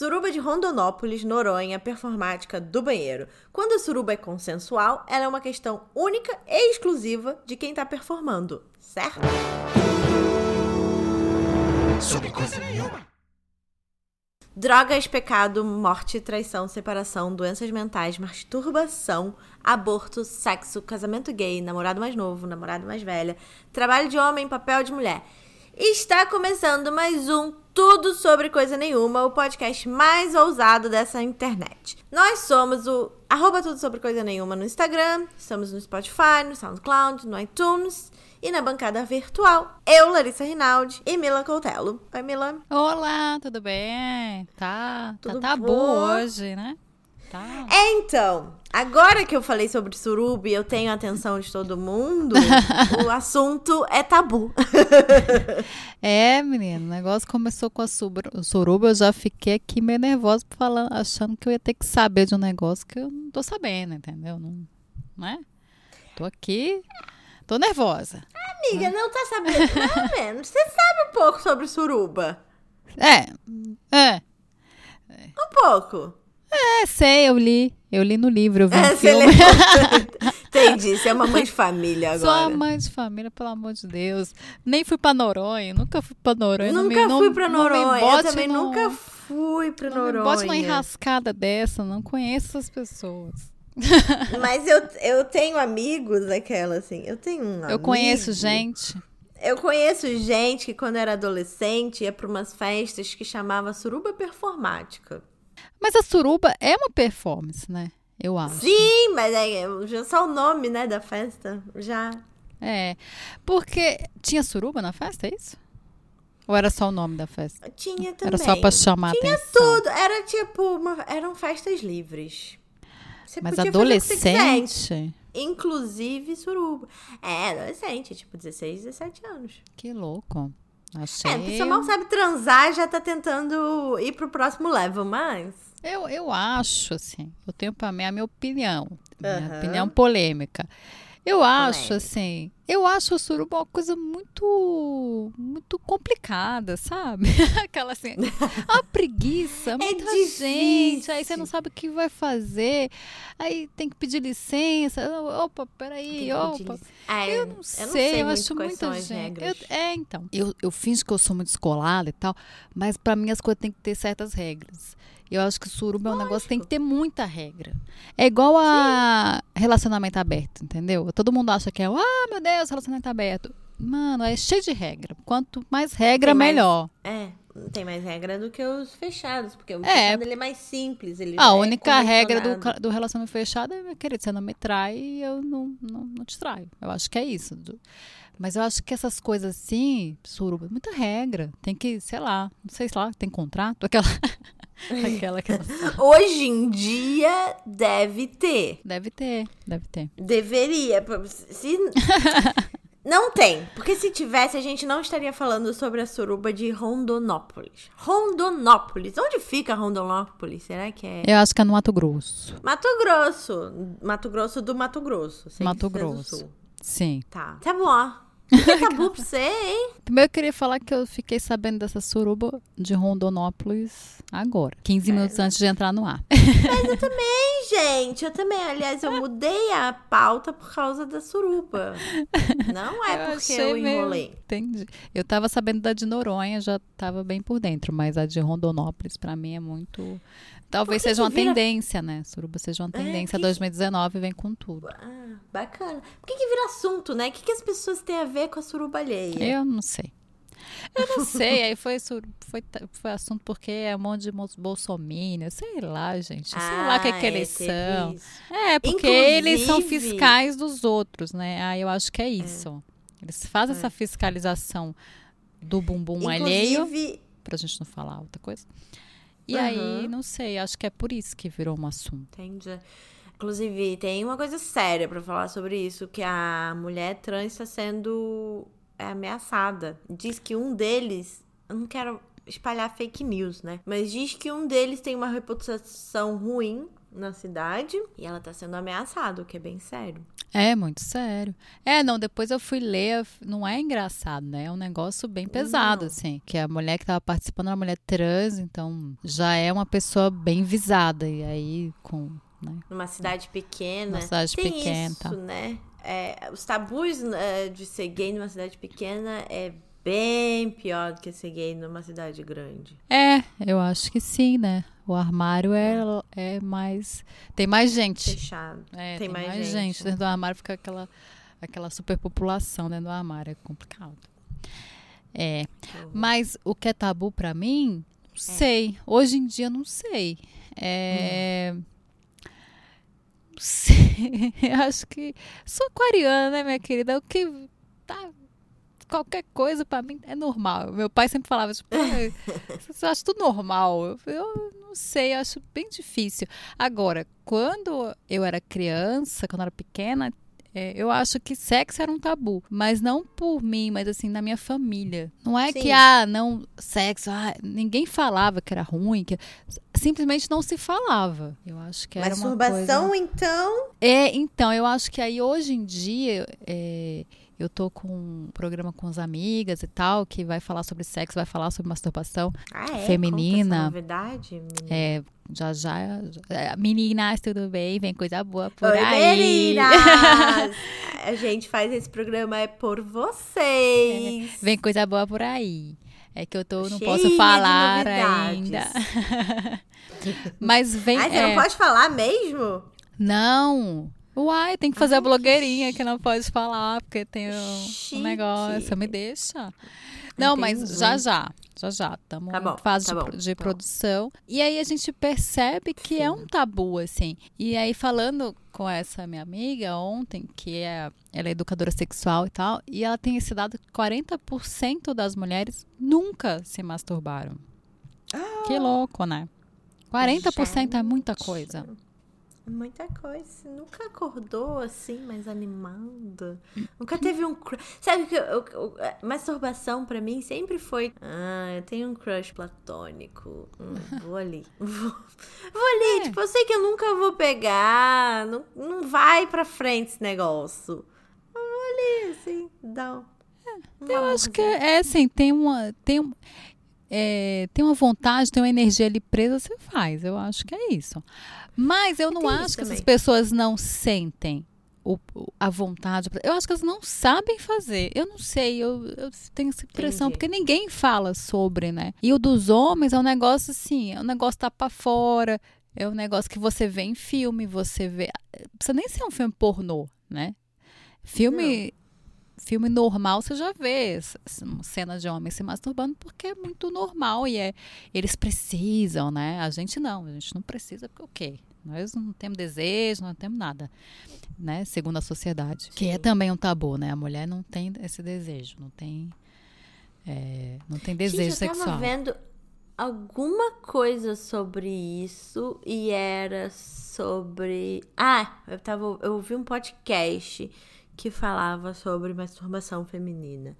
Suruba de Rondonópolis, Noronha, performática do banheiro. Quando a suruba é consensual, ela é uma questão única e exclusiva de quem tá performando, certo? Sobre coisa nenhuma. Drogas, pecado, morte, traição, separação, doenças mentais, masturbação, aborto, sexo, casamento gay, namorado mais novo, namorado mais velha, trabalho de homem, papel de mulher. Está começando mais um Tudo Sobre Coisa Nenhuma, o podcast mais ousado dessa internet. Nós somos o arroba Tudo Sobre Coisa Nenhuma no Instagram, estamos no Spotify, no SoundCloud, no iTunes e na bancada virtual. Eu, Larissa Rinaldi e Mila Coutelo. Oi, Mila. Olá, tudo bem? Tá, Tudo tá tabu bom? hoje, né? Tá. É, então, agora que eu falei sobre suruba e eu tenho a atenção de todo mundo, o assunto é tabu. É, menino, o negócio começou com a suruba, eu já fiquei aqui meio nervosa falando, achando que eu ia ter que saber de um negócio que eu não tô sabendo, entendeu? Não, não é? Tô aqui, tô nervosa. Amiga, não tá sabendo, mais ou menos. Você sabe um pouco sobre suruba? É, é, Um pouco. É, sei, eu li, eu li no livro, eu vi É, um filme. Entendi, você é uma mãe de família Sou agora. a mãe de família, pelo amor de Deus. Nem fui pra Noronha, nunca fui pra Noronha. não me- Nunca não- fui pra não me Noronha, eu também no- nunca fui pra Não me Noronha. bote numa enrascada dessa, não conheço essas pessoas. Mas eu, eu tenho amigos, aquela assim, eu tenho um Eu conheço amigo- gente. Eu conheço gente que quando era adolescente ia pra umas festas que chamava suruba performática. Mas a suruba é uma performance, né? Eu acho. Sim, mas é já só o nome, né, da festa, já. É. Porque tinha suruba na festa, é isso? Ou era só o nome da festa? Tinha também. Era só pra chamar Tinha atenção. tudo, era tipo, uma- eram festas livres. Você Mas adolescente? Inclusive suruba. É, adolescente, tipo 16, 17 anos. Que louco. Achei. É, a pessoa mal sabe transar já tá tentando ir pro próximo level, mas. Eu, eu acho, assim, eu tenho pra mim a minha opinião, minha opinião polêmica. Eu acho, Polêmica. assim, eu acho o suruba uma coisa muito, muito complicada, sabe? Aquela assim, a preguiça, muita gente, aí você não sabe o que vai fazer, aí tem que pedir licença, opa, peraí, opa. Ah, Eu não sei, eu, muito acho quais muita são as gente. Eu- é, então. Eu, eu finjo que eu sou muito descolada e tal, mas pra mim as coisas têm que ter certas regras. Eu acho que suruba é um negócio que tem que ter muita regra. É igual a relacionamento aberto, entendeu? Todo mundo acha que é, ah, meu Deus, relacionamento aberto. Mano, é cheio de regra. Quanto mais regra, mais- melhor. É, tem mais regra do que os fechados, porque o É. fechado ele é mais simples. Ele A é única regra do, do relacionamento fechado é, meu querido, você não me trai e eu não, não, não te traio. Eu acho que é isso. Mas eu acho que essas coisas assim, suruba, muita regra. Tem que, sei lá, não sei lá, tem contrato, aquela. aquela que Hoje em dia deve ter. Deve ter, deve ter. Deveria. Se... Não tem. Porque se tivesse, a gente não estaria falando sobre a suruba de Rondonópolis. Rondonópolis. Onde fica Rondonópolis? Será que é? Eu acho que é no Mato Grosso. Mato Grosso. Mato Grosso do Mato Grosso. Mato Grosso. Sim. Tá. Tá bom. Que tabu pra você, hein? Primeiro eu queria falar que eu fiquei sabendo dessa suruba de Rondonópolis agora, 15 minutos antes de entrar no ar. Ih, gente, eu também. Aliás, eu mudei a pauta por causa da suruba. Não é Eu porque eu meio- enrolei. Entendi. Eu tava sabendo da de Noronha, já tava bem por dentro, mas a de Rondonópolis pra mim é muito. Talvez seja uma vira- tendência, né? Suruba seja uma É, tendência. que- 2019 vem com tudo. Ah, bacana. Por que, que vira assunto, né? O que, que as pessoas têm a ver com a suruba alheia? Eu não sei. Eu não sei, aí foi, sur- foi, foi assunto porque é um monte de mos- bolsominion, sei lá, gente. Sei lá o que, é que eles teve são. É, porque eles são Inclusive- fiscais dos outros, né? Ah, eu acho que é isso. Eles fazem essa fiscalização do bumbum alheio, Inclusive, pra gente não falar outra coisa. E Aham. aí, não sei, acho que é por isso que virou um assunto. Entendi. Inclusive, tem uma coisa séria pra falar sobre isso, que a mulher trans está sendo é, ameaçada. Diz que um deles, eu não quero espalhar fake news, né? Mas diz que um deles tem uma reputação ruim na cidade e ela tá sendo ameaçada, o que é bem sério. É muito sério. É, não, depois eu fui ler, não é engraçado, né? É um negócio bem pesado, Não. assim. Que a mulher que tava participando era uma mulher trans, então já é uma pessoa bem visada. E aí, com. Né? Numa cidade pequena. Uma cidade tem pequena, isso, tá. né? É, os tabus é, de ser gay numa cidade pequena é bem pior do que ser gay numa cidade grande. É, eu acho que sim, né? O armário é, é mais. Tem mais gente. Fechado. É, Tem tem, mais mais, gente, gente. né? Dentro do armário fica aquela, aquela superpopulação dentro do armário. É complicado. É. Mas o que é tabu pra mim, não sei. Hoje em dia, não sei. É. Não sei. Eu acho que. Sou aquariana, né, minha querida? O que. Tá. Qualquer coisa pra mim é normal. Meu pai sempre falava, tipo, "Ah, você acha tudo normal? Eu, não sei, eu acho bem difícil. Agora, quando eu era criança, quando eu era pequena, é, eu acho que sexo era um tabu. Mas não por mim, mas assim, na minha família. Não é Sim. que, ah, não, sexo, ah, ninguém falava que era ruim, que simplesmente não se falava. Eu acho que era uma coisa... Masturbação, então. É, então, eu acho que aí hoje em dia é, eu tô com um programa com as amigas e tal, que vai falar sobre sexo, vai falar sobre masturbação. Ah, é? Feminina. Conta menina. É, já já. é, Meninas, tudo bem? Vem coisa boa por Oi, aí. meninas! A gente faz esse programa é por vocês. Vem coisa boa por aí. É que eu tô, não Cheia posso falar ainda. Mas vem. Ai, você é, não pode falar mesmo? Não. Uai, tem que fazer Ai, a blogueirinha que não pode falar, porque tem um, um negócio. Me deixa. Não, mas Entendi. já já. Já já. Estamos Tá bom, em fase tá de, bom, pro- de tá bom. produção. E aí a gente percebe que é um tabu, assim. E aí, falando com essa minha amiga ontem, que é, ela é educadora sexual e tal, e ela tem esse dado que 40% das mulheres nunca se masturbaram. Que louco, né? 40% é muita Gente. coisa. Muita coisa. Você nunca acordou assim, mais animada? Nunca teve um crush. Sabe que eu- eu- eu- masturbação pra mim sempre foi. Ah, eu tenho um crush platônico. Hum, vou ali. Vou, vou ali. É. Tipo, eu sei que eu nunca vou pegar. Não, não vai pra frente esse negócio. Eu vou ali, assim, dá um. um Eu acho que amorzinho. é assim, tem uma. Tem, um- é, tem uma vontade, tem uma energia ali presa, você faz. Eu acho que é isso. Mas eu não Tem acho que essas também. pessoas não sentem o- o- a vontade. Eu acho que elas não sabem fazer. Eu não sei, eu, eu tenho essa impressão, Entendi. porque ninguém fala sobre, né? E o dos homens é um negócio assim, é um negócio tá pra fora, é um negócio que você vê em filme, você vê. Precisa nem ser um filme pornô, né? Filme. Filme normal, você já vê cenas de homens se masturbando porque é muito normal e é, eles precisam, né? A gente não, a gente não precisa porque o quê? Nós não temos desejo, não temos nada, né? Segundo a sociedade. Que é Sim. também um tabu, né? A mulher não tem esse desejo, não tem, é, não tem desejo Gente, eu sexual. tava vendo alguma coisa sobre isso e era sobre. Ah, eu tava. Eu ouvi um podcast que falava sobre masturbação feminina.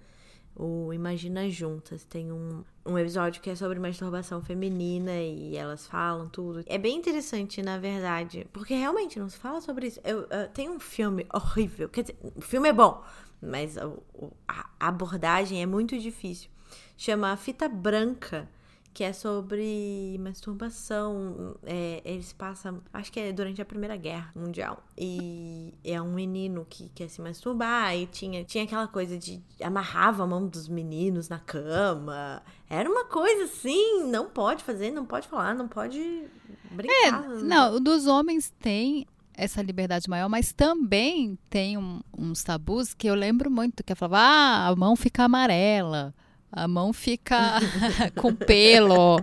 O Imagina Juntas tem um, um episódio que é sobre masturbação feminina e elas falam tudo. É bem interessante, na verdade, porque realmente não se fala sobre isso. Eu, eu- tem um filme horrível, quer dizer, o filme é bom, mas a abordagem é muito difícil. Chama Fita Branca, que é sobre masturbação. É, eles passam, acho que é durante a Primeira Guerra Mundial. E é um menino que quer se masturbar e tinha, tinha aquela coisa de amarrava a mão dos meninos na cama. Era uma coisa assim, não pode fazer, não pode falar, não pode brincar. É, Não, dos homens tem essa liberdade maior, mas também tem um- uns tabus que eu lembro muito, que eu falava, ah, a mão fica amarela, a mão fica com pelo,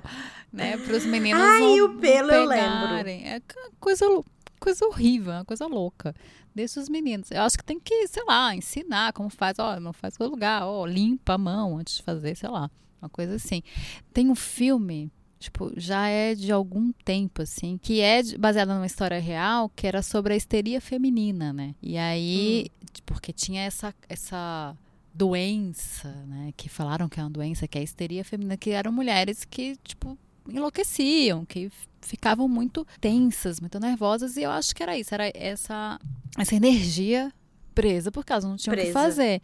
né, para os meninos Ai, não o pelo eu pegarem. É ca- coisa, lou- coisa horrível, uma coisa louca. Deixa os meninos. Eu acho que tem que, sei lá, ensinar como faz, ó, não faz no lugar, ó, limpa a mão antes de fazer, sei lá, uma coisa assim. Tem um filme Tipo, já é de algum tempo, assim, que é baseada numa história real, que era sobre a histeria feminina, né? E aí, porque tinha essa, essa doença, né? Que falaram que é uma doença, que é a histeria feminina, que eram mulheres que, tipo, enlouqueciam, que ficavam muito tensas, muito nervosas, e eu acho que era isso, era essa, essa energia presa, porque elas não tinham o que fazer.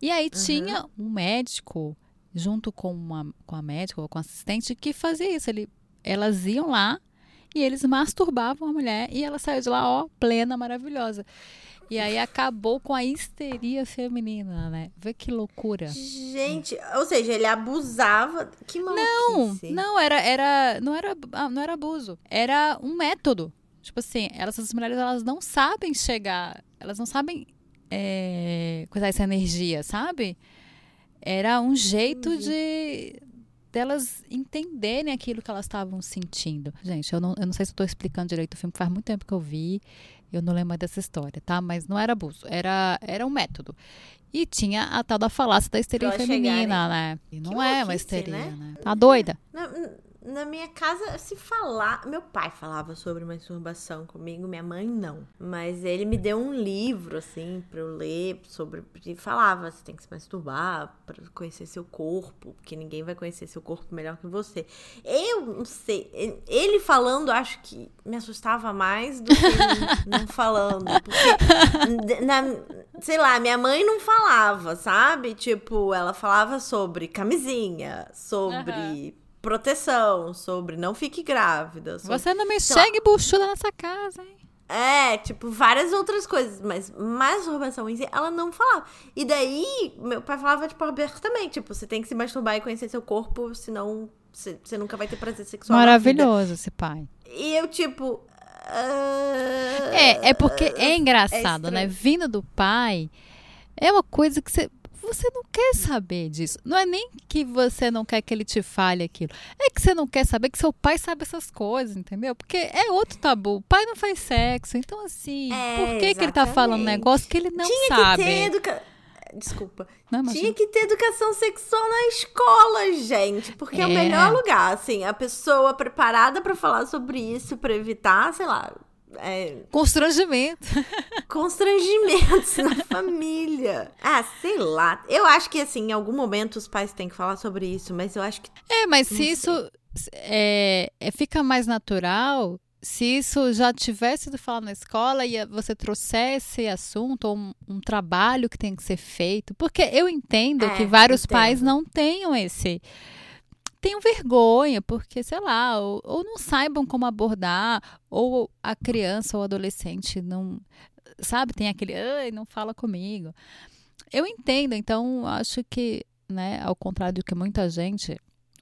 E aí Uhum. tinha um médico, junto com, uma, com a médica ou com a assistente, que fazia isso. Ele, elas iam lá e eles masturbavam a mulher e ela saiu de lá, ó, plena, maravilhosa. E aí acabou com a histeria feminina, né? Vê que loucura. Gente, ou seja, ele abusava. Que Não, maluquice. não era, era, não era, ah, não era abuso. Era um método. Tipo assim, elas, essas mulheres, elas não sabem chegar, elas não sabem é, coisar essa energia, sabe? Era um jeito de delas entenderem aquilo que elas estavam sentindo. Gente, eu não, eu não sei se eu tô explicando direito o filme, faz muito tempo que eu vi, eu não lembro dessa história, tá? Mas não era abuso, era, era um método. E tinha a tal da falácia da histeria Pra elas feminina, né? E não é uma histeria, né? né? Tá doida? Na, na minha casa, se falar. Meu pai falava sobre masturbação comigo, minha mãe não. Mas ele me deu um livro, assim, pra eu ler sobre. E falava: você tem que se masturbar pra conhecer seu corpo, porque ninguém vai conhecer seu corpo melhor que você. Eu não sei. Ele falando, acho que me assustava mais do que não falando. Porque, na, sei lá, minha mãe não falava, sabe? Tipo, ela falava sobre camisinha, sobre Aham. Proteção, sobre não fique grávida. sobre- Você não me lá. chega buchuda nessa casa, hein? É, tipo, várias outras coisas, mas masturbação em si, ela não falava. E daí, meu pai falava, tipo, abertamente, tipo, você tem que se masturbar e conhecer seu corpo, senão você, você nunca vai ter prazer sexual. Maravilhoso esse pai. E eu, tipo. ah, É, é porque é engraçado, estranho. né? Vindo do pai, é uma coisa que você. Você não quer saber disso. Não é nem que você não quer que ele te fale aquilo. É que você não quer saber que seu pai sabe essas coisas, entendeu? Porque é outro tabu. O pai não faz sexo. Então, assim, É, por que, que ele tá falando um negócio que ele não Tinha sabe? que ter educa... Desculpa. Não. Tinha que ter educação sexual na escola, gente. Porque é, o É. melhor lugar, assim. A pessoa preparada pra falar sobre isso, pra evitar, sei lá, é, Constrangimento. constrangimentos na família. Ah, sei lá. Eu acho que, assim, em algum momento os pais têm que falar sobre isso, mas eu acho que. É, mas Não se sei. isso é, é, fica mais natural, se isso já tivesse sido falado na escola e você trouxesse esse assunto ou um, um trabalho que tem que ser feito, porque eu entendo É, que vários entendo. pais não tenham esse tenham vergonha, porque, sei lá, ou, ou não saibam como abordar, ou a criança ou adolescente não, sabe, tem aquele, ai, não fala comigo. Eu entendo, então acho que, né, ao contrário do que muita gente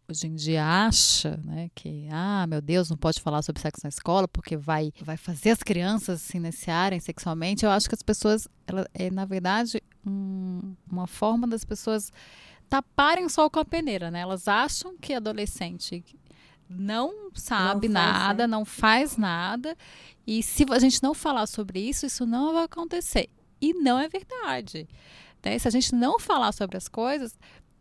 hoje em dia acha, né, que, ah, meu Deus, não pode falar sobre sexo na escola porque vai, vai fazer as crianças se iniciarem sexualmente, eu acho que as pessoas, ela, é, na verdade, um- uma forma das pessoas taparem o sol com a peneira, né? Elas acham que adolescente não sabe Não faz, nada, né? não faz nada, e se a gente não falar sobre isso, isso não vai acontecer. E não é verdade. né? Se a gente não falar sobre as coisas,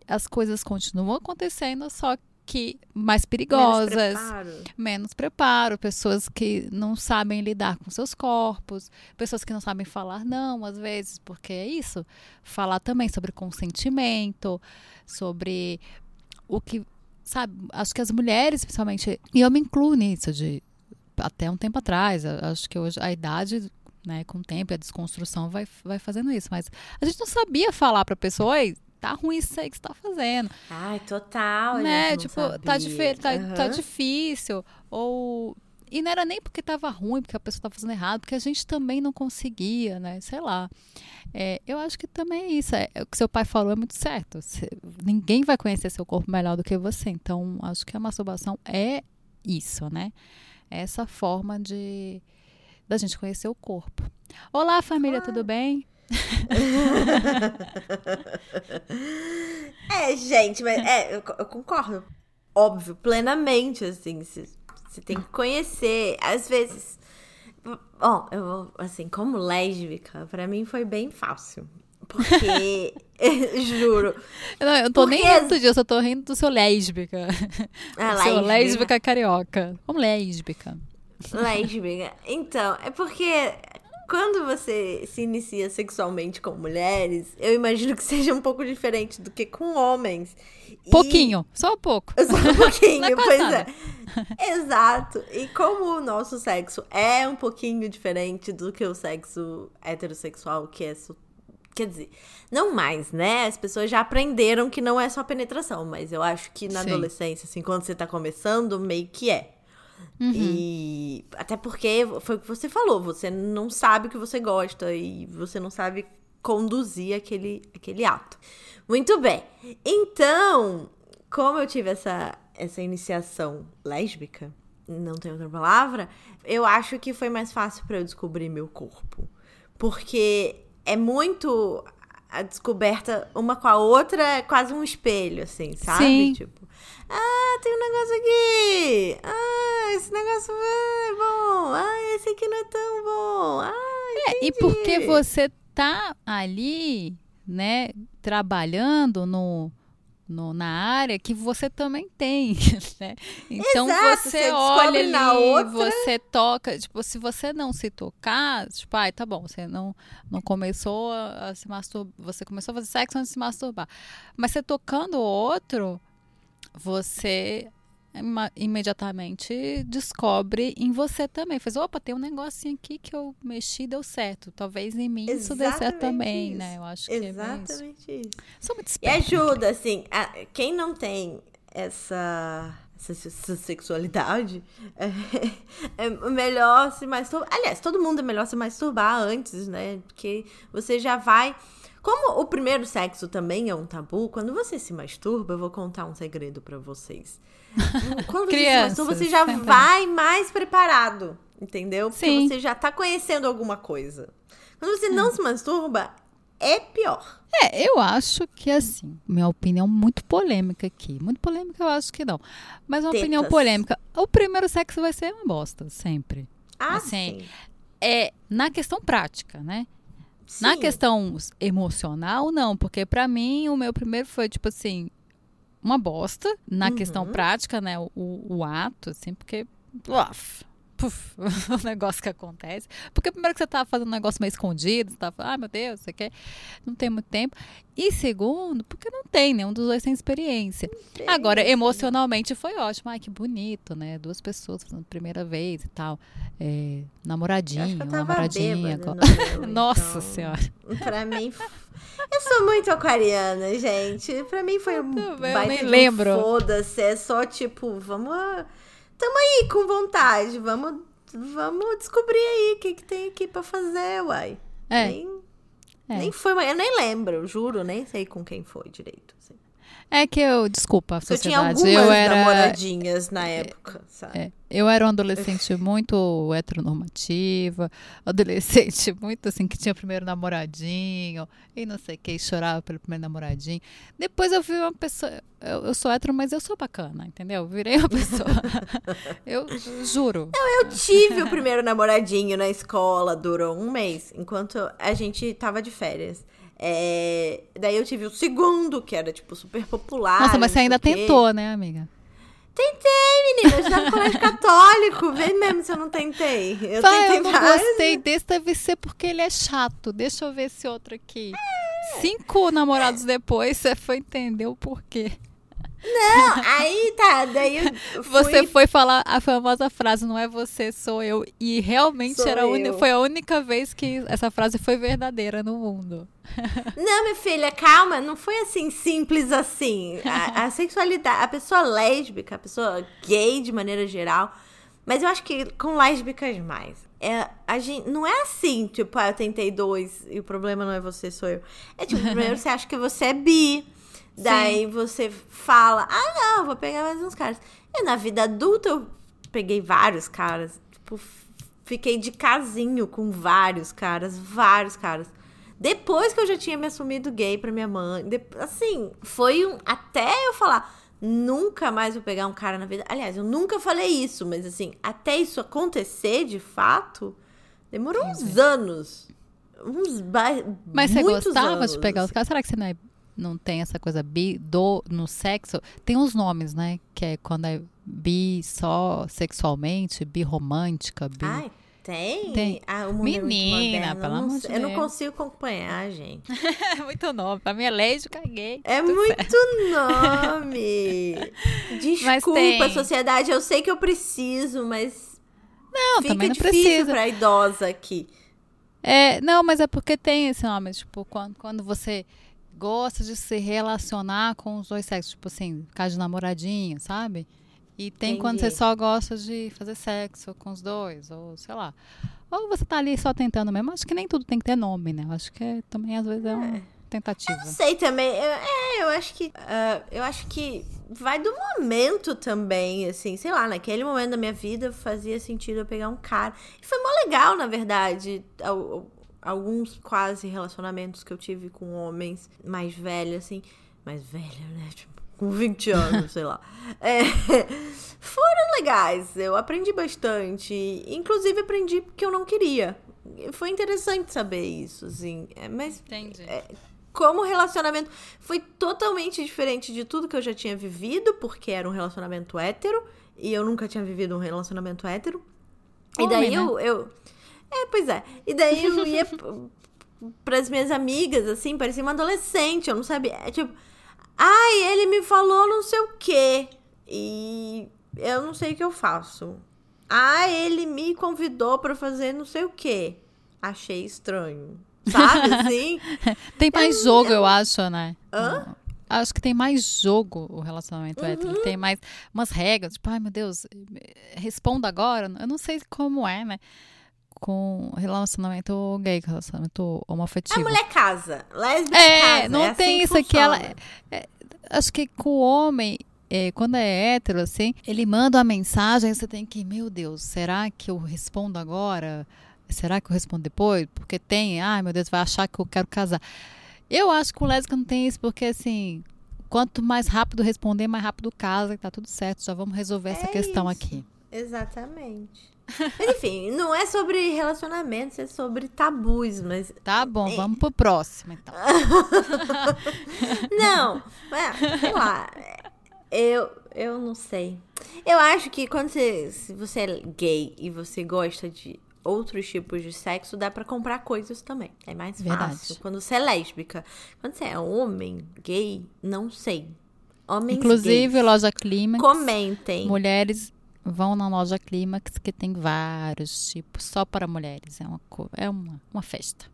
as coisas continuam acontecendo, só que mais Menos perigosas, preparo. menos preparo, pessoas que não sabem lidar com seus corpos, pessoas que não sabem falar não, às vezes, porque é isso. Falar também sobre consentimento, sobre o que, sabe, acho que as mulheres, principalmente, e eu me incluo nisso, de até um tempo atrás, acho que hoje a idade, né, com o tempo, e a desconstrução vai, vai fazendo isso, mas a gente não sabia falar pra pessoa, oi, tá ruim isso aí que você tá fazendo Ai, total. né? Tipo, tá, tá, tá Aham. difícil. Ou. E não era nem porque tava ruim, porque a pessoa tava fazendo errado, porque a gente também não conseguia, né? Sei lá. É, eu acho que também é isso. É, o que seu pai falou é muito certo. Cê- ninguém vai conhecer seu corpo melhor do que você. Então, acho que a masturbação é isso, né? É essa forma de da gente conhecer o corpo. Olá, família, tudo bem? É, gente, mas é, eu, eu concordo. Óbvio, plenamente, assim. Você tem que conhecer. Às vezes. Bom, eu, assim, como lésbica, pra mim foi bem fácil. Porque. juro. Eu não, eu tô nem Porque- rindo disso, eu tô rindo do seu lésbica. A Seu lésbica. lésbica carioca. Como lésbica. Lésbica. Então, é porque quando você se inicia sexualmente com mulheres, eu imagino que seja um pouco diferente do que com homens. E- Pouquinho, só um pouco. Só um pouquinho, é pois é. Exato. E como o nosso sexo é um pouquinho diferente do que o sexo heterossexual, que é. Quer dizer, não mais, né? As pessoas já aprenderam que não é só penetração, mas eu acho que na Sim. adolescência, assim, quando você tá começando, meio que é. Uhum. E até porque foi o que você falou, você não sabe o que você gosta e você não sabe conduzir aquele, aquele ato. Muito bem. Então, como eu tive essa, essa iniciação lésbica, não tem outra palavra, eu acho que foi mais fácil pra eu descobrir meu corpo. Porque é muito a descoberta uma com a outra, é quase um espelho, assim, sabe? Sim. Tipo, ah, tem um negócio aqui. Ah, esse negócio é bom. Ah, esse aqui não é tão bom. Ah, E entendi. porque você tá ali, né, trabalhando no, no- na área que você também tem, né? Então Exato, você, você olha ali, na outra. você toca, tipo, se você não se tocar, tipo, ai, tá bom, você não, não começou a, se masturbar, você começou a fazer sexo antes de se masturbar. Mas você tocando o outro, você imediatamente descobre em você também. Faz, opa, tem um negocinho aqui que eu mexi e deu certo. Talvez em mim isso dê certo Exatamente também, isso. né? Eu acho que é bem isso. Exatamente isso. Sou muito E ajuda, assim, a- quem não tem essa, essa, essa sexualidade, é, é melhor se masturbar. Aliás, todo mundo é melhor se masturbar antes, né? Porque você já vai. Como o primeiro sexo também é um tabu, quando você se masturba, eu vou contar um segredo pra vocês. Quando você se masturba, você já vai mais preparado, entendeu? Porque Sim. você já tá conhecendo alguma coisa. Quando você não se masturba, é pior. É, eu acho que assim, minha opinião muito polêmica aqui. Muito polêmica eu acho que não. Mas uma opinião Tetas. polêmica. O primeiro sexo vai ser uma bosta, sempre. Ah, Assim, sim. É na questão prática, né? Na Sim. questão emocional, não, porque pra mim o meu primeiro foi tipo assim, uma bosta. Na Uhum. questão prática, né? O, o ato, assim, porque. Uf, puf, o negócio que acontece. Porque primeiro que você tá fazendo um negócio meio escondido, você tá falando, ah, meu Deus, você quer. Não tem muito tempo. E segundo, porque não tem, nenhum dos dois tem experiência. Agora, emocionalmente foi ótimo. Ai, que bonito, né? Duas pessoas fazendo primeira vez e tal. É, namoradinho, namoradinha. bêbada meu, Nossa então, Senhora. Pra mim. Eu sou muito aquariana, gente. Pra mim foi um eu nem lembro. Foda-se. É só tipo, vamos. Tamo aí com vontade. Vamos, vamos descobrir aí o que, que tem aqui pra fazer, uai. É. Nem, É. nem foi, eu nem lembro, juro, nem sei com quem foi direito. É que eu, desculpa a Eu tinha sociedade, algumas eu era, namoradinhas na época, sabe? é, eu era uma adolescente muito heteronormativa, adolescente muito assim, que tinha primeiro namoradinho, e não sei o que, chorava pelo primeiro namoradinho. Depois eu vi uma pessoa, eu, eu sou hétero, mas eu sou bacana, entendeu? Eu virei uma pessoa, eu juro. Eu tive o primeiro namoradinho na escola, durou um mês, enquanto a gente tava de férias. É, daí eu tive o segundo, que era, tipo, super popular. Nossa, mas você ainda tentou, né, amiga? Tentei, menina. Eu estava no colégio católico. Vê mesmo se eu não tentei. Eu Vai, tentei eu não gostei desse, deve ser porque ele é chato. Deixa eu ver esse outro aqui. Cinco namorados depois, você foi entender o porquê. Não, aí tá. Daí eu fui... Você foi falar a famosa frase, não é você, sou eu. E realmente Sou era a eu. foi a única vez que essa frase foi verdadeira no mundo. Não, minha filha, calma, não foi assim simples assim. A, a sexualidade, a pessoa lésbica, a pessoa gay de maneira geral, mas eu acho que com lésbicas mais. É, a gente, não é assim, tipo, ah, eu tentei dois e o problema não é você, sou eu. É tipo, primeiro você acha que você é bi, daí você fala, ah, não, vou pegar mais uns caras. E na vida adulta eu peguei vários caras, tipo, fiquei de casinho com vários caras, vários caras. Depois que eu já tinha me assumido gay pra minha mãe. de- assim, foi um. Até eu falar, nunca mais vou pegar um cara na vida. Aliás, eu nunca falei isso, mas assim, até isso acontecer de fato, demorou uns anos. Uns ba- Mas você gostava anos, de pegar os caras? Será que você não, é- não tem essa coisa bi do no sexo? Tem uns nomes, né? Que é quando é bi só sexualmente, bi romântica, bi. Ai, Tem? Tem. Ah, é Menina, moderno. pelo eu não, amor de sei- eu não Deus. consigo acompanhar, gente. É muito novo. Pra mim é lésbica, gay. É muito certo. nome. Desculpa, sociedade. Eu sei que eu preciso, mas Não, fica também não difícil precisa. pra idosa aqui. É, não, mas é porque tem esse nome, tipo, quando, quando você gosta de se relacionar com os dois sexos, tipo assim, caso de namoradinho, sabe? E tem quando você Entendi. só gosta de fazer sexo com os dois, ou sei lá. Ou você tá ali só tentando mesmo. Acho que nem tudo tem que ter nome, né? Eu Acho que é- também às vezes é uma tentativa. Não sei também. eu- é, eu acho que. ah, eu acho que vai do momento também, assim, sei lá, naquele momento da minha vida fazia sentido eu pegar um cara. E foi mó legal, na verdade. al- Alguns quase relacionamentos que eu tive com homens mais velhos, assim. Mais velha, né? Tipo, com 20 anos, sei lá. É, foram legais. Eu aprendi bastante. Inclusive, aprendi porque eu não queria. Foi interessante saber isso, assim. É, mas Entendi. como relacionamento foi totalmente diferente de tudo que eu já tinha vivido, porque era um relacionamento hétero, e eu nunca tinha vivido um relacionamento hétero. e daí Homem, né? eu, eu. É, pois é. E daí eu ia para as minhas amigas, assim, parecia uma adolescente, eu não sabia. É, tipo, ai, ele me falou não sei o quê. E eu não sei o que eu faço. Ah, ele me convidou pra fazer não sei o quê. Achei estranho. Sabe assim? Tem mais jogo, eu acho, né? Hã? Acho que tem mais jogo o relacionamento hétero. Ele tem mais umas regras. Tipo, ai meu Deus, responda agora. Eu não sei como é, né? Com relacionamento gay, com relacionamento homoafetivo. A mulher casa. Lésbica É, casa. não é assim tem que isso aqui. Ela, é, acho que com o homem, é, quando é hétero, assim, ele manda uma mensagem, você tem que, meu Deus, será que eu respondo agora? Será que eu respondo depois? Porque tem, ai meu Deus, vai achar que eu quero casar. Eu acho que o lésbico não tem isso, porque assim, quanto mais rápido responder, mais rápido casa tá tudo certo. Já vamos resolver essa É questão isso. aqui. Exatamente. Mas, enfim, não é sobre relacionamentos, é sobre tabus, mas. Tá bom, É. vamos pro próximo, então. Não, é, sei lá. Eu, eu não sei. Eu acho que quando você, se você é gay e você gosta de outros tipos de sexo, dá pra comprar coisas também. É mais Verdade. fácil. Quando você é lésbica. Quando você é homem, gay, não sei. Homens Inclusive, gays, loja Clímax. comentem. Mulheres vão na loja Clímax, que tem vários tipos, só para mulheres. É uma, é uma, uma festa.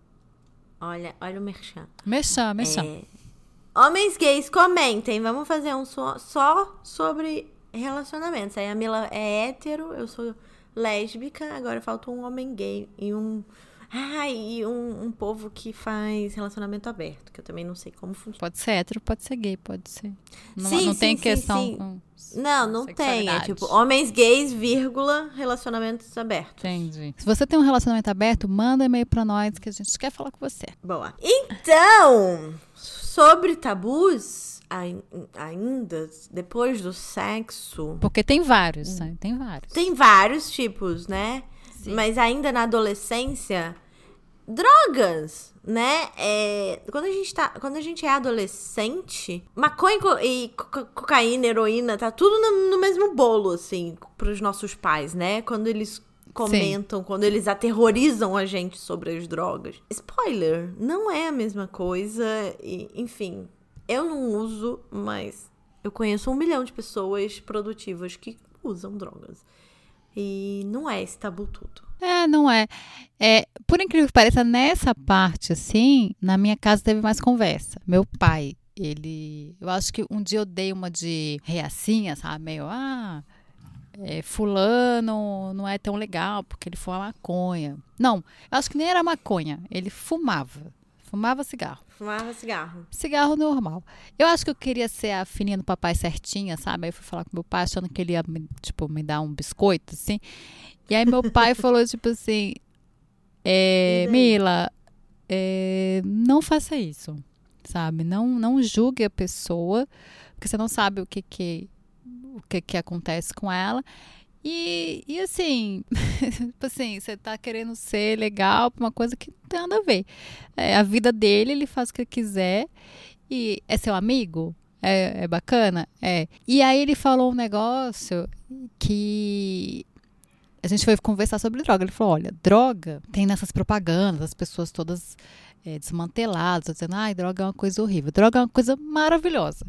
Olha, olha o merchan. Mexam, mexam. É. Homens gays, comentem. Vamos fazer um só, só sobre relacionamentos. Aí a Mila é hétero, eu sou lésbica, agora falta um homem gay e um. Ah, e um, um povo que faz relacionamento aberto, que eu também não sei como funciona. Pode ser hétero, pode ser gay, pode ser. Não, Sim, não sim, tem sim, questão com. Não, não tem. É tipo, homens gays, vírgula, relacionamentos abertos. Entendi. Se você tem um relacionamento aberto, manda e-mail pra nós que a gente quer falar com você. Boa. Então, sobre tabus, ai- ainda, depois do sexo, Porque tem vários, né? Tem vários. Tem vários tipos, né? Sim. Mas ainda na adolescência, drogas, né? É, quando, a gente tá, quando a gente é adolescente, maconha e co- co- cocaína, heroína, tá tudo no, no mesmo bolo, assim, pros nossos pais, né? Quando eles comentam, quando eles aterrorizam a gente sobre as drogas. Spoiler, não é a mesma coisa, e, enfim, eu não uso, mas eu conheço um milhão de pessoas produtivas que usam drogas. E não é esse tabu tudo. É, não é. é. Por incrível que pareça, nessa parte, assim, na minha casa teve mais conversa. Meu pai, ele. Eu acho que um dia eu dei uma de reacinha, sabe? Meio, ah, é, fulano não é tão legal porque ele fuma maconha. Não, eu acho que nem era maconha, ele fumava. Fumava cigarro. Fumava cigarro. Cigarro normal. Eu acho que eu queria ser a filhinha do papai certinha, sabe? Aí eu fui falar com meu pai achando que ele ia, me, tipo, me dar um biscoito, assim. E aí meu pai falou, tipo assim, é? Mila, é, não faça isso, sabe? Não, não julgue a pessoa, porque você não sabe o que que, o que, que acontece com ela. E, e assim, tipo assim, você tá querendo ser legal pra uma coisa que não tem nada a ver. É, a vida dele, ele faz o que quiser. E é seu amigo? É, é bacana? É. E aí ele falou um negócio que gente foi conversar sobre droga. Ele falou: olha, droga tem nessas propagandas, as pessoas todas é, desmanteladas, dizendo, ai, droga é uma coisa horrível. Droga é uma coisa maravilhosa.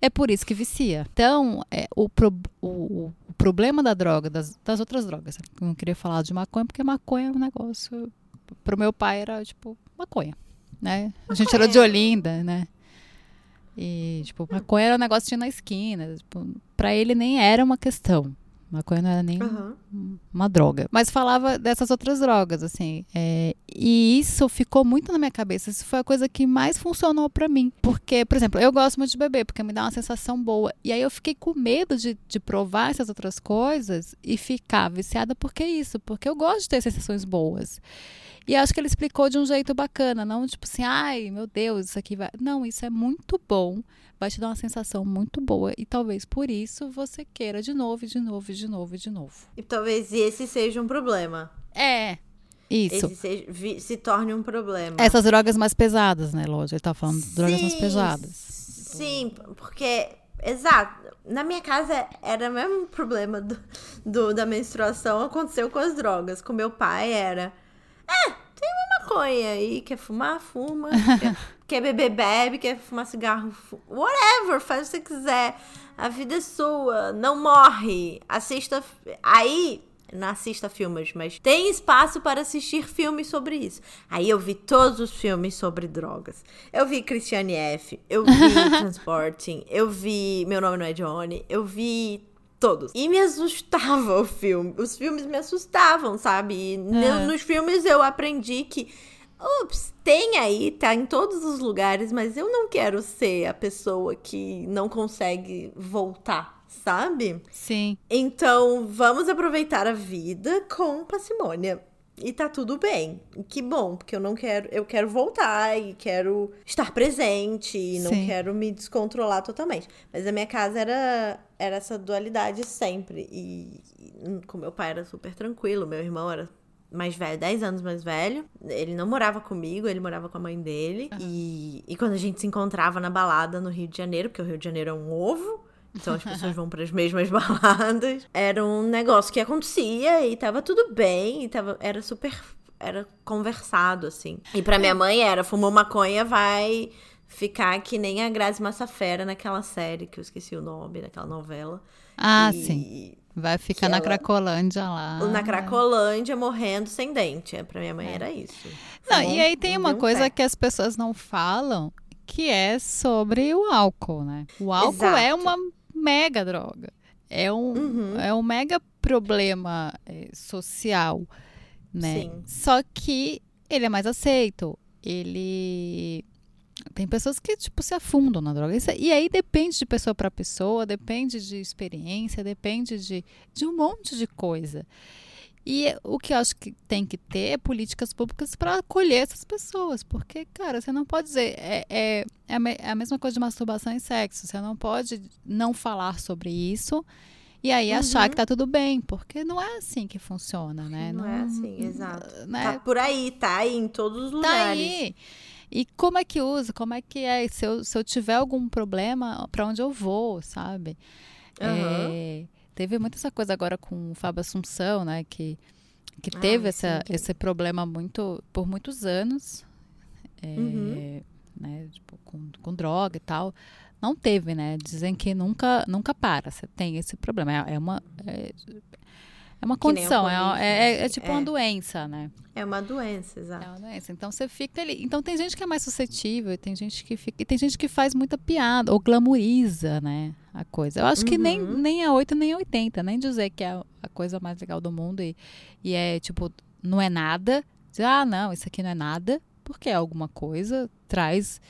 É por isso que vicia. Então, é, o, pro, o, o, problema da droga, das, das outras drogas, eu não queria falar de maconha, porque maconha é um negócio. Pro meu pai era tipo maconha, né? A gente era de Olinda, né? E, tipo, maconha era um negócio que tinha na esquina. Tipo, pra ele nem era uma questão. Maconha não era nem uhum. uma droga. Mas falava dessas outras drogas, assim. É, e isso ficou muito na minha cabeça. Isso foi a coisa que mais funcionou para mim. Porque, por exemplo, eu gosto muito de beber, porque me dá uma sensação boa. E aí eu fiquei com medo de, de provar essas outras coisas e ficar viciada porque isso. Porque eu gosto de ter sensações boas. E acho que ele explicou de um jeito bacana. Não tipo assim, ai, meu Deus, isso aqui vai. Não, isso é muito bom vai te dar uma sensação muito boa e talvez por isso você queira de novo, de novo, de novo, de novo. E talvez esse seja um problema. É. Isso. Esse seja, se torne um problema. Essas drogas mais pesadas, né, Lógico? Ele tá falando de drogas mais pesadas. Sim, porque Exato. Na minha casa era o mesmo problema do, do, da menstruação aconteceu com as drogas. Com meu pai era. Uma maconha aí, quer fumar, fuma. quer, quer, beber, bebe, quer fumar cigarro, fuma. whatever, faz o que você quiser. A vida é sua, não morre. Assista. Aí, não assista filmes, mas tem espaço para assistir filmes sobre isso. Aí eu vi todos os filmes sobre drogas. Eu vi Christiane F., eu vi Transporting, eu vi Meu Nome Não É Johnny, eu vi Todos. E me assustava o filme. Os filmes me assustavam, sabe? E é. nos filmes eu aprendi que. Ups, tem aí, tá em todos os lugares, mas eu não quero ser a pessoa que não consegue voltar, sabe? Sim. Então, vamos aproveitar a vida com parcimônia. E tá tudo bem. Que bom, porque eu não quero. Eu quero voltar e quero estar presente e não Sim. quero me descontrolar totalmente. Mas a minha casa era, era essa dualidade sempre. E, e com meu pai era super tranquilo, meu irmão era mais velho, 10 anos mais velho. Ele não morava comigo, ele morava com a mãe dele. Uhum. E, e quando a gente se encontrava na balada no Rio de Janeiro, porque o Rio de Janeiro é um ovo, então as pessoas vão para as mesmas baladas. Era um negócio que acontecia e tava tudo bem, e tava, era super era conversado assim. E para minha mãe era fumou maconha vai ficar que nem a Grazi Massafera naquela série que eu esqueci o nome daquela novela. Ah, e... sim. Vai ficar na Cracolândia lá. Na Cracolândia morrendo sem dente. É, pra minha mãe é. era isso. Não, e aí tem uma coisa que as pessoas não falam, que é sobre o álcool, né? O álcool Exato. é uma mega droga. É um, uhum. é um mega problema é, social, né? Sim. Só que ele é mais aceito. Ele tem pessoas que tipo se afundam na droga. Isso, e aí depende de pessoa para pessoa, depende de experiência, depende de, de um monte de coisa. E o que eu acho que tem que ter é políticas públicas para acolher essas pessoas. Porque, cara, você não pode dizer. É, é, é a mesma coisa de masturbação e sexo. Você não pode não falar sobre isso e aí uhum. achar que tá tudo bem. Porque não é assim que funciona, né? Não, é não é assim, exato. Né? Tá por aí, tá aí em todos os lugares. Tá aí. E como é que usa? Como é que é? Se eu, se eu tiver algum problema, para onde eu vou, sabe? Uhum. É Teve muita essa coisa agora com o Fábio Assunção, né? Que, que ah, teve essa, sim. esse problema muito por muitos anos. É, uhum. né, tipo, com, com droga e tal. Não teve, né? Dizem que nunca, nunca para. Você tem esse problema. É, é uma. É, é uma condição, é, é, é, tipo é. uma doença, né? É uma doença, exato. É uma doença. Então você fica ali. Então tem gente que é mais suscetível, tem gente que fica. E tem gente que faz muita piada, ou glamoriza, né? A coisa. Eu acho uhum. que nem, uhum. nem a 8 nem a 80, nem dizer que é a coisa mais legal do mundo e, e é tipo, não é nada. Dizer, ah, não, isso aqui não é nada, porque é alguma coisa, traz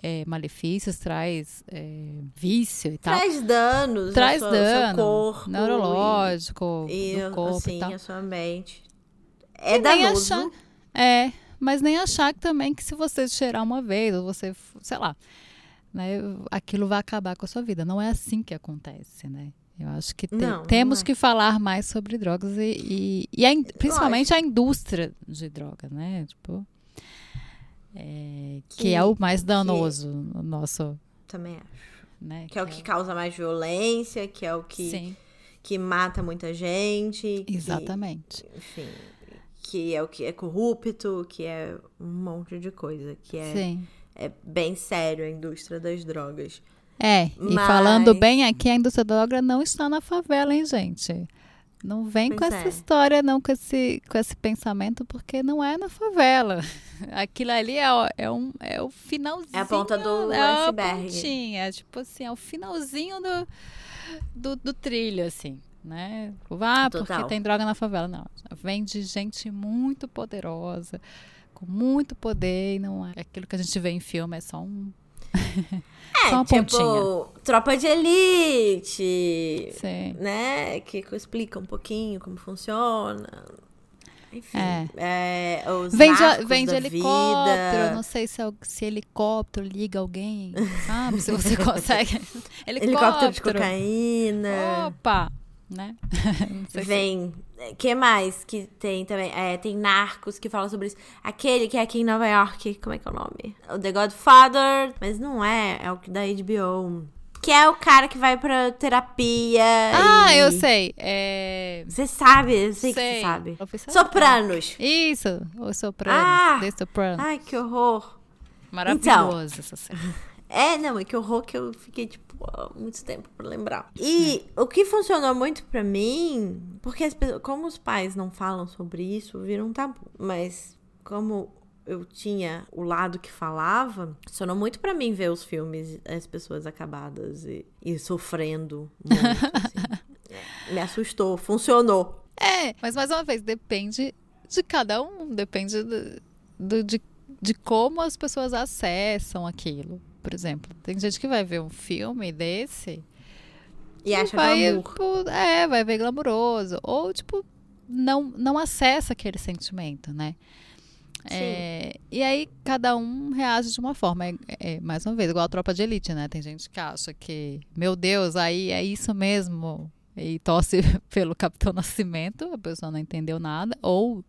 é, malefícios, traz é, vício e tal. Traz danos. Traz sua, dano. Seu corpo. Neurológico. E, do corpo assim, e tal. a sua mente. É e danoso. Achar, é, mas nem achar também que se você cheirar uma vez, ou você, sei lá, né, aquilo vai acabar com a sua vida. Não é assim que acontece, né? Eu acho que te, não, temos não é. que falar mais sobre drogas e, e, e a, principalmente Lógico. a indústria de drogas, né? Tipo, é, que, que, é o mais danoso que, no nosso. Também acho. Né? Que, é o que causa mais violência, que é o que. Sim. que mata muita gente. que- Exatamente. enfim, que é o que é corrupto, que é um monte de coisa, que é, Sim. é bem sério a indústria das drogas. É, e Mas- falando bem aqui, a indústria da droga não está na favela, hein, gente? Não vem com Pois essa é. história, não, com esse, com esse pensamento, porque não é na favela. Aquilo ali é, o- é, um, é o finalzinho. É a ponta do é iceberg. pontinha, é tipo assim, é o finalzinho do, do, do trilho, assim, né? Ah, porque Total. tem droga na favela. Não, vem de gente muito poderosa, com muito poder, e não é aquilo que a gente vê em filme, é só um... É, Só uma tipo, pontinha. tropa de elite, Sim. né? Que explica um pouquinho como funciona. Enfim, É. é, os Vem de, narcos vem de da helicóptero, vida. não sei se, é- se helicóptero liga alguém, sabe? Se você consegue. Helicóptero de cocaína. Opa! Né? Se- Vem. Que mais que tem também? É, tem Narcos que fala sobre isso. Aquele que é aqui em Nova York. Como é que é o nome? O The Godfather. Mas não é. É o que da HBO. Que é o cara que vai pra terapia. Ah, e- eu sei. É... Você sabe, eu sei, que Sei. você sabe. Sopranos. Isso, os Sopranos. Ah! The Sopranos. Ai, que horror. Maravilhoso essa cena. É, não, é que horror que eu fiquei, tipo, há muito tempo pra lembrar. E o que funcionou muito pra mim, porque as pessoas, como os pais não falam sobre isso, vira um tabu. Mas como eu tinha o lado que falava, funcionou muito pra mim ver os filmes, as pessoas acabadas e, e sofrendo muito, assim. Me assustou, funcionou. É, mas mais uma vez, depende de cada um, depende do, do- de, de como as pessoas acessam aquilo. Por exemplo, tem gente que vai ver um filme desse E acha vai, glamour. tipo, é, vai ver glamuroso. Ou, tipo, não, não acessa aquele sentimento, né? É, e aí cada um reage de uma forma. É, é, mais uma vez, igual a tropa de elite, né? Tem gente que acha que, meu Deus, aí é isso mesmo. E torce pelo Capitão Nascimento, a pessoa não entendeu nada. Ou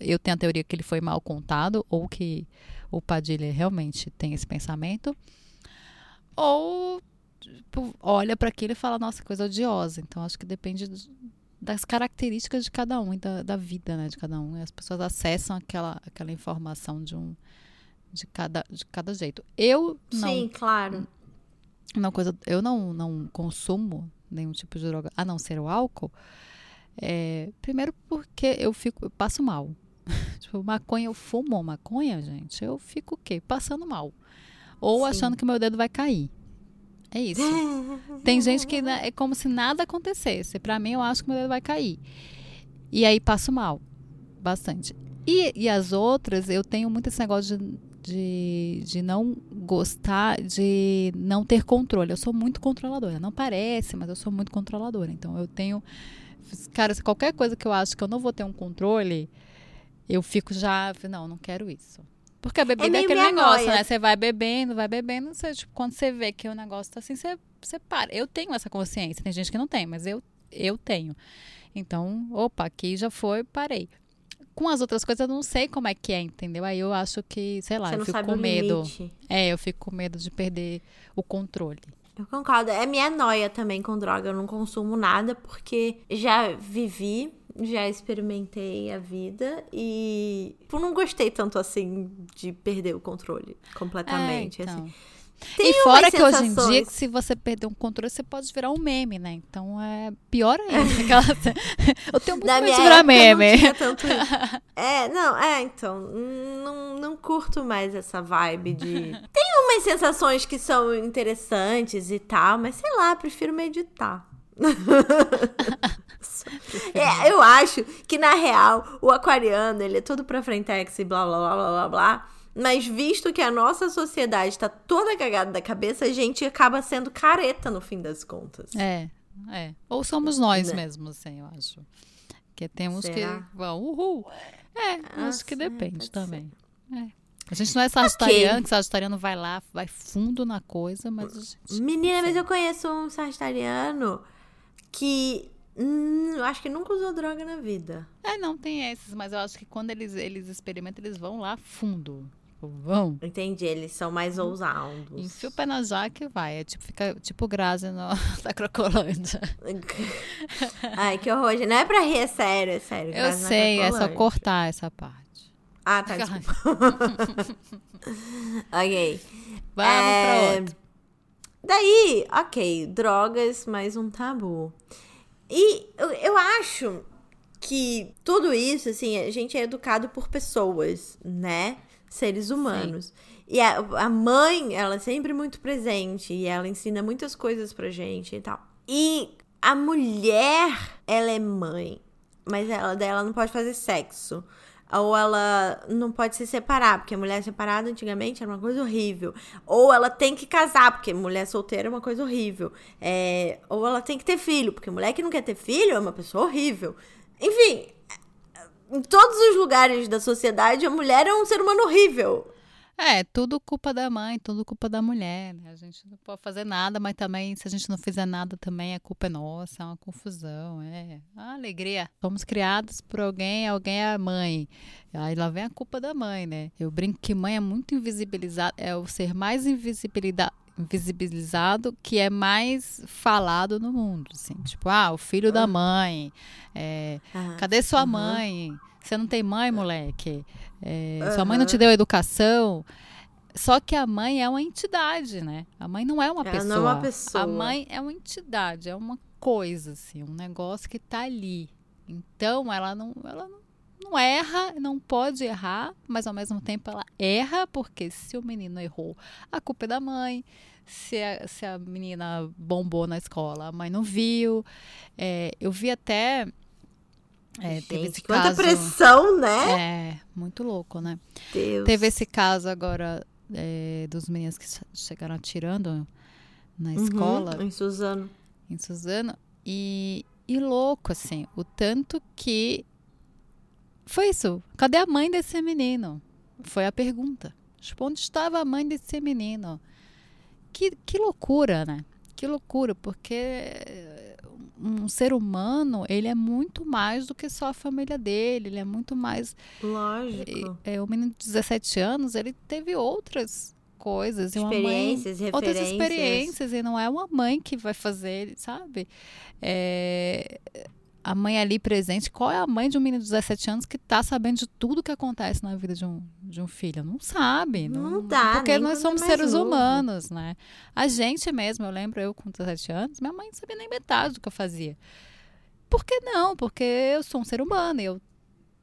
eu tenho a teoria que ele foi mal contado, ou que o Padilha realmente tem esse pensamento. Ou tipo, olha para aquilo e fala, nossa, coisa odiosa. Então acho que depende das características de cada um e da, da vida, né, de cada um. E as pessoas acessam aquela, aquela informação de um de cada, de cada jeito. Eu não, Sim, claro. uma coisa, eu não, não consumo nenhum tipo de droga, a não ser o álcool. É, primeiro porque eu fico, eu passo mal. tipo, maconha, eu fumo maconha, gente, eu fico o quê? Passando mal. Ou Sim. achando que meu dedo vai cair. É isso. Tem gente que né, é como se nada acontecesse. Pra mim, eu acho que meu dedo vai cair. E aí passo mal. Bastante. E, e as outras, eu tenho muito esse negócio de, de, de não gostar, de não ter controle. Eu sou muito controladora. Não parece, mas eu sou muito controladora. Então eu tenho. Cara, se qualquer coisa que eu acho que eu não vou ter um controle, eu fico já. Não, não quero isso. Porque a bebida é, meio aquele negócio, noia. né? Você vai bebendo, vai bebendo, você, tipo, quando você vê que o negócio tá assim, você, você para. Eu tenho essa consciência, tem gente que não tem, mas eu, eu tenho. Então, opa, aqui já foi, parei. Com as outras coisas eu não sei como é que é, entendeu? Aí eu acho que, sei lá, Você eu fico com medo. limite. É, eu fico com medo de perder o controle. Eu concordo. É minha noia também com droga. Eu não consumo nada porque já vivi, já experimentei a vida e tipo, não gostei tanto assim de perder o controle completamente. É, então. assim. Tem e fora que hoje em dia, se você perder um controle, você pode virar um meme, né? Então é pior ainda. Aquela- eu tenho muito medo de virar meme. não tanto. É, não, é, então, não, não curto mais essa vibe de... Tem umas sensações que são interessantes e tal, mas sei lá, prefiro meditar. É, eu acho que, na real, o aquariano, ele é todo pra frentex e blá, blá, blá, blá, blá, blá. Mas visto que a nossa sociedade tá toda cagada da cabeça, a gente acaba sendo careta no fim das contas. É, é. Ou somos nós Né? mesmos, assim, eu acho. Porque temos Será? que vão, uhul. É, Ah, acho que depende também. É. A gente não é sagitariano, que sagitariano vai lá, vai fundo na coisa, mas a gente... Menina, mas eu conheço um sagitariano que hum, eu acho que nunca usou droga na vida. É, não tem esses, mas eu acho que quando eles, eles experimentam, eles vão lá fundo. Tipo, vão. Entendi, eles são mais ousados. Enfia o pé na jaca e vai. É tipo, fica tipo Grazi no, da Crocolândia. Ai, que horror. Não é pra rir, é sério, é sério. Eu sei, é só cortar essa parte. Ah, tá, desculpa. ok. Vamos pra É, outro. Daí, ok, drogas, mais um tabu. E eu, eu acho que tudo isso, assim, a gente é educado por pessoas, né? Seres humanos. E a, a mãe, ela é sempre muito presente e ela ensina muitas coisas pra gente e tal. E a mulher, ela é mãe, mas ela, ela não pode fazer sexo. Ou ela não pode se separar, porque mulher separada antigamente era uma coisa horrível. Ou ela tem que casar, porque mulher solteira é uma coisa horrível. É, ou ela tem que ter filho, porque mulher que não quer ter filho é uma pessoa horrível. Enfim, em todos os lugares da sociedade, a mulher é um ser humano horrível. É, tudo culpa da mãe, tudo culpa da mulher, né? A gente não pode fazer nada, mas também, se a gente não fizer nada, também a culpa é nossa, é uma confusão, é uma alegria. Fomos criados por alguém, alguém é a mãe. Aí lá vem a culpa da mãe, né? Eu brinco que mãe é muito invisibilizada, é o ser mais invisibilida- invisibilizado que é mais falado no mundo, assim. Tipo, ah, o filho da mãe, é, Ah, Cadê sua mãe? Você não tem mãe, moleque? É, Sua mãe não te deu educação? Só que a mãe é uma entidade, né? A mãe não é uma Ela pessoa. não é uma pessoa. A mãe é uma entidade, é uma coisa, assim, um negócio que tá ali. Então, ela não, ela não, não erra, não pode errar, mas ao mesmo tempo ela erra, porque se o menino errou, a culpa é da mãe. Se a, se a menina bombou na escola, a mãe não viu. É, eu vi até. É, teve Gente, esse quanta caso. pressão, né? É, muito louco, né? Deus. Teve esse caso agora é, dos meninos que chegaram atirando na Uhum, escola, Em Suzano. em Suzano. E, e louco, assim, o tanto que. Foi isso. Cadê a mãe desse menino? Foi a pergunta. Tipo, onde estava a mãe desse menino? Que, que loucura, né? Que loucura, porque um ser humano, ele é muito mais do que só a família dele, ele é muito mais Lógico. é, o menino de 17 anos, ele teve outras coisas. e uma mãe- Experiências, outras experiências. E não é uma mãe que vai fazer, sabe? É, a mãe ali presente. Qual é a mãe de um menino de 17 anos que tá sabendo de tudo que acontece na vida de um, de um filho? Não sabe. Não dá, Porque nós quando somos é seres novo. humanos, né? A gente mesmo, eu lembro eu com 17 anos, minha mãe não sabia nem metade do que eu fazia. Por que não? Porque eu sou um ser humano e eu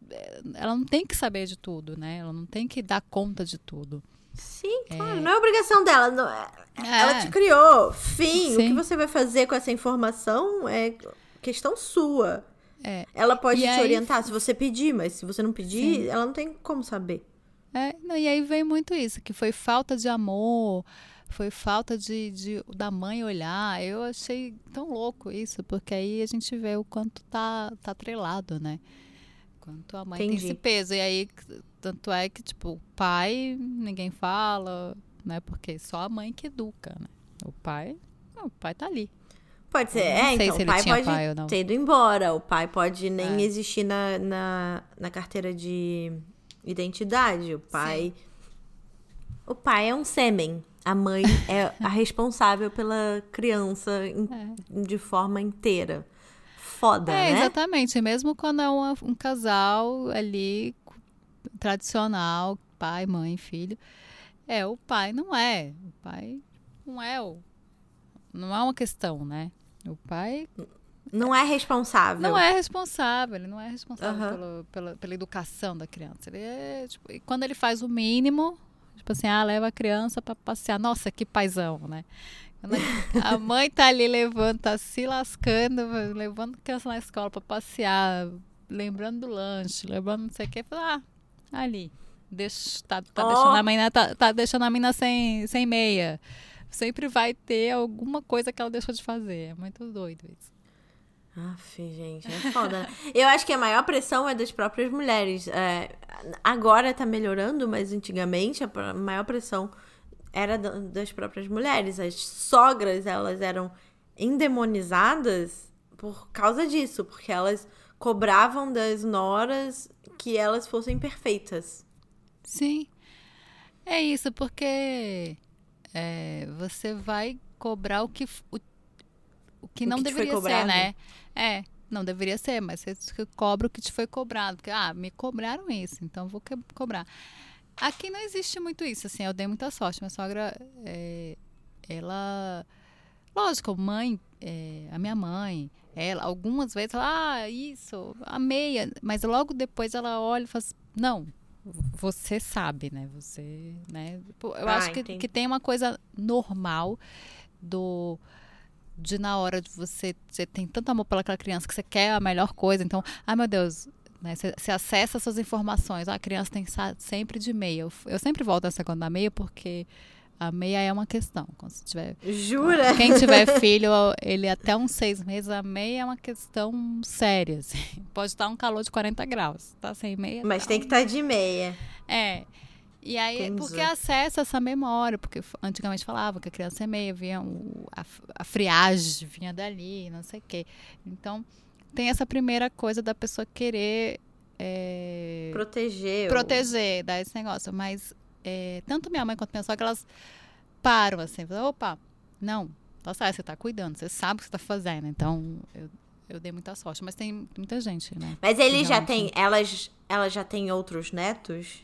eh, ela não tem que saber de tudo, né? Ela não tem que dar conta de tudo. Sim, claro. Não é obrigação dela. não é- Ela É. te criou. Fim. O Sim. que você vai fazer com essa informação é questão sua. É. Ela pode E te aí- orientar se você pedir, mas se você não pedir, Sim. ela não tem como saber. É, não, e aí vem muito isso, que foi falta de amor, foi falta de, de- da mãe olhar. Eu achei tão louco isso, porque aí a gente vê o quanto tá, tá atrelado, né? Quanto a mãe tem Entendi. esse peso. E aí, tanto é que, tipo, o pai, ninguém fala, né? Porque só a mãe que educa, né? O pai, não, o pai tá ali. Pode ser. Não É, então se o pai pode pai ter ido embora. O pai pode nem É. existir na, na, na carteira de identidade. O pai. O pai é um sêmen. A mãe é a responsável pela criança em- de forma inteira. Foda, É, né? exatamente. E Mesmo quando é uma- um casal ali tradicional, pai, mãe, filho. É, o pai não é. O pai não é o. Não é uma questão, né? O pai Não é responsável. não é responsável, ele não é responsável Aham. pelo- pela, pela educação da criança. Ele é, tipo, e quando ele faz o mínimo, tipo assim, ah, leva a criança pra passear. Nossa, que paizão, né? A mãe tá ali levando, tá se lascando, levando a criança na escola pra passear, lembrando do lanche, lembrando não sei o que, fala, ah, ali. Deixa, tá, tá Ó. deixando a menina, tá, tá deixando a menina sem, sem meia. Sempre vai ter alguma coisa que ela deixou de fazer. É muito doido isso. Aff, gente, é foda. Eu acho que a maior pressão é das próprias mulheres. É, agora tá melhorando, mas antigamente a maior pressão era da- das próprias mulheres. As sogras, elas eram endemonizadas por causa disso, porque elas cobravam das noras que elas fossem perfeitas. Sim. É isso, porque é, você vai cobrar o que, o, o que O não que te foi deveria ser, né? É, não deveria ser, mas você cobra o que te foi cobrado. Porque, ah, me cobraram isso, então vou que- cobrar. Aqui não existe muito isso, assim, eu dei muita sorte. Minha sogra, é, ela. Lógico, mãe, é, a minha mãe, ela, algumas vezes, ela, ah, isso, amei. Mas logo depois ela olha e fala assim, não, você sabe, né? Você, né? Eu Ah, acho que, que tem uma coisa normal do de na hora de você você tem tanto amor pelaquela criança que você quer a melhor coisa, então, ai meu Deus, né? Você, você acessa suas informações. Ah, a criança tem sempre de meia. Eu, eu sempre volto a segunda da meia porque a meia é uma questão. Quando você tiver Jura? quem tiver filho, ele até uns seis meses, a meia é uma questão séria. assim. Pode estar um calor de 40 graus. Tá sem meia. Mas tá tem que estar de meia. é. E aí, Entendi. porque acessa essa memória, porque antigamente falavam que a criança é meia, vinha o- a, a friagem vinha dali, não sei o quê. Então, tem essa primeira coisa da pessoa querer é, Proteger. o- proteger, dar esse negócio. Mas é, tanto minha mãe quanto minha sogra, elas param assim, falam, opa, não, tá certo, você tá cuidando, você sabe o que você tá fazendo. Então, eu, eu dei muita sorte. Mas tem muita gente, né? Mas ele já tem. Elas, elas já têm outros netos?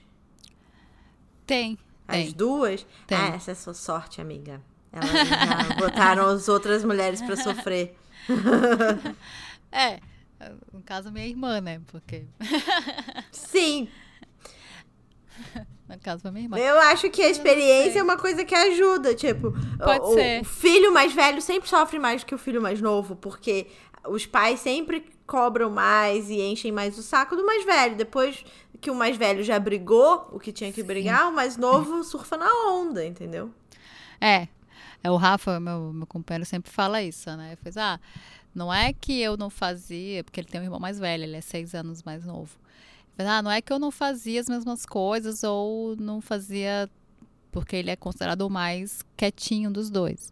Tem. As Tem. duas? Tem. Ah, essa é a sua sorte, amiga. Elas já botaram as outras mulheres pra sofrer. É. No caso, minha irmã, né? Porque. Sim, No caso, minha irmã. eu acho que a experiência é uma coisa que ajuda. Tipo, Pode o, ser. o filho mais velho sempre sofre mais do que o filho mais novo, porque os pais sempre cobram mais e enchem mais o saco do mais velho. Depois que o mais velho já brigou o que tinha que brigar, o mais novo surfa na onda, entendeu? É. É, o Rafa, meu, meu companheiro, sempre fala isso, né? Ele fez, ah, não é que eu não fazia, porque ele tem um irmão mais velho, ele é seis anos mais novo. Ah, não é que eu não fazia as mesmas coisas ou não fazia porque ele é considerado o mais quietinho dos dois.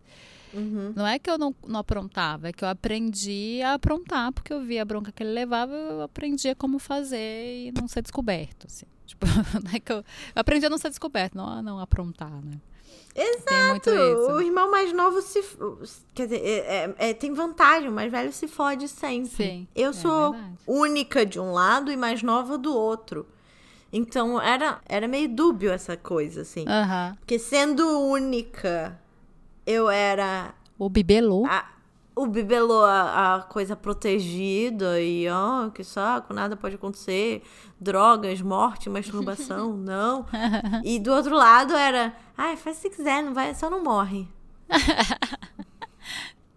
Uhum. Não é que eu não, não aprontava, é que eu aprendi a aprontar, porque eu via a bronca que ele levava, eu aprendia como fazer e não ser descoberto, assim. Tipo, não é que eu, eu aprendi a não ser descoberto, não a não aprontar, né? Muito O irmão mais novo se. Quer dizer, é- é- é- tem vantagem, o mais velho se fode sempre. Sim, Eu é sou verdade. única de um lado e mais nova do outro. Então era, era meio dúbio essa coisa, assim. Aham. Porque sendo única, eu era O bibelô. a- o bibelô, a, a coisa protegida e, ó, que saco, nada pode acontecer. Drogas, morte, masturbação, não. E do outro lado era, ai, faz se quiser, não vai, só não morre.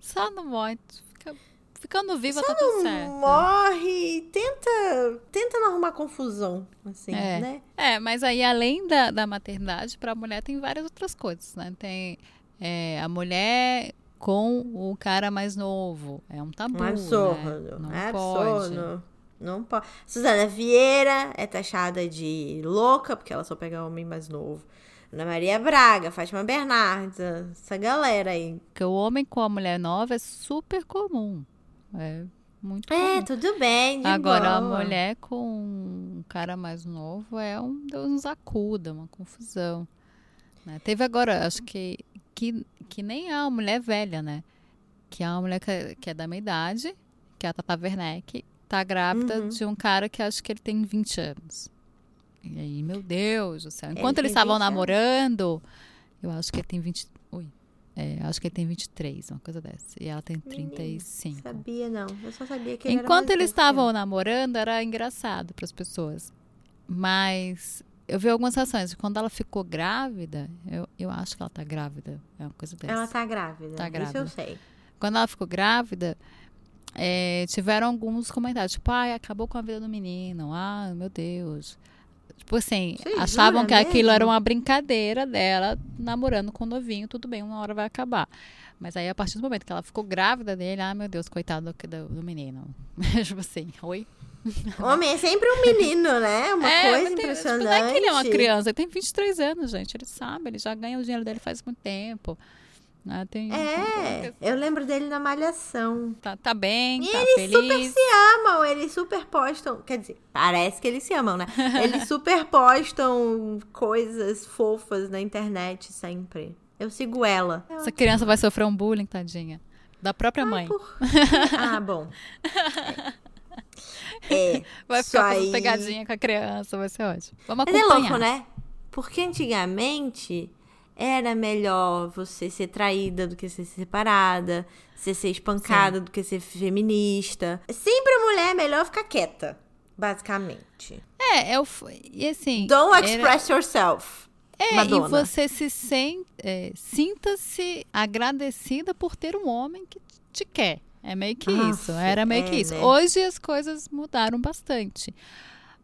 Só não morre. Fica, ficando viva tá Não tudo certo. morre e tenta, tenta não arrumar confusão, assim, É. né? É, mas aí além da, da maternidade, pra mulher tem várias outras coisas, né? Tem é, a mulher com o cara mais novo. É um tabu. Um né? absurdo. Não é pode. absurdo. Não pode. Suzana Vieira é taxada de louca, porque ela só pega homem mais novo. Ana Maria Braga, Fátima Bernardes, essa galera aí. Porque o homem com a mulher nova é super comum. É muito É, comum. tudo bem, Agora, boa. a mulher com um cara mais novo é um Deus nos acuda, uma confusão. né? Teve agora, acho que, que, que nem uma mulher velha, né? Que é uma mulher que é, que é da minha idade, que é a Tata Werneck, tá grávida Uhum. de um cara que acho que ele tem 20 anos. E aí, meu Deus do céu. Enquanto tem eles estavam 20 anos? namorando, eu acho que ele tem 20. Ui. É, acho que ele tem 23, uma coisa dessa. E ela tem Menino, 35. Sabia, não. Eu só sabia que ele Enquanto eles estavam namorando, era engraçado para as pessoas. Mas eu vi algumas reações. Quando ela ficou grávida, eu, eu acho que ela tá grávida. É uma coisa dessa. Ela tá grávida. Tá Isso grávida. eu sei. Quando ela ficou grávida, é, tiveram alguns comentários. Tipo, ai, acabou com a vida do menino. Ah, meu Deus. Tipo assim, Você achavam que aquilo mesmo? era uma brincadeira dela namorando com o novinho. Tudo bem, uma hora vai acabar. Mas aí, a partir do momento que ela ficou grávida dele, ah, meu Deus, coitado do, do, do menino. tipo assim, oi? Homem é sempre um menino, né? Uma É, coisa tem- impressionante. Tipo, não é que ele é uma criança, ele tem 23 anos, gente. Ele sabe, ele já ganha o dinheiro dele faz muito tempo. né? Tem, É, eu lembro dele na Malhação. Tá, tá bem, E tá eles super feliz. se amam, eles super postam. Quer dizer, parece que eles se amam, né? Eles super postam coisas fofas na internet sempre. Eu sigo ela. Essa criança vai sofrer um bullying, tadinha. Da própria mãe. Por- Ah, bom. É. Vai ficar fazendo aí. pegadinha com a criança, vai ser ótimo. Vamos Mas é acompanhar. louco, né? Porque antigamente era melhor você ser traída do que ser separada, você ser espancada do que ser feminista. Sempre a mulher é melhor ficar quieta, basicamente. É, eu fui. E assim. Don't era- express yourself. É, Madonna. e você se sente. é, Sinta-se agradecida por ter um homem que te quer. É meio que Aff, isso. Era meio é, que isso. né? Hoje as coisas mudaram bastante.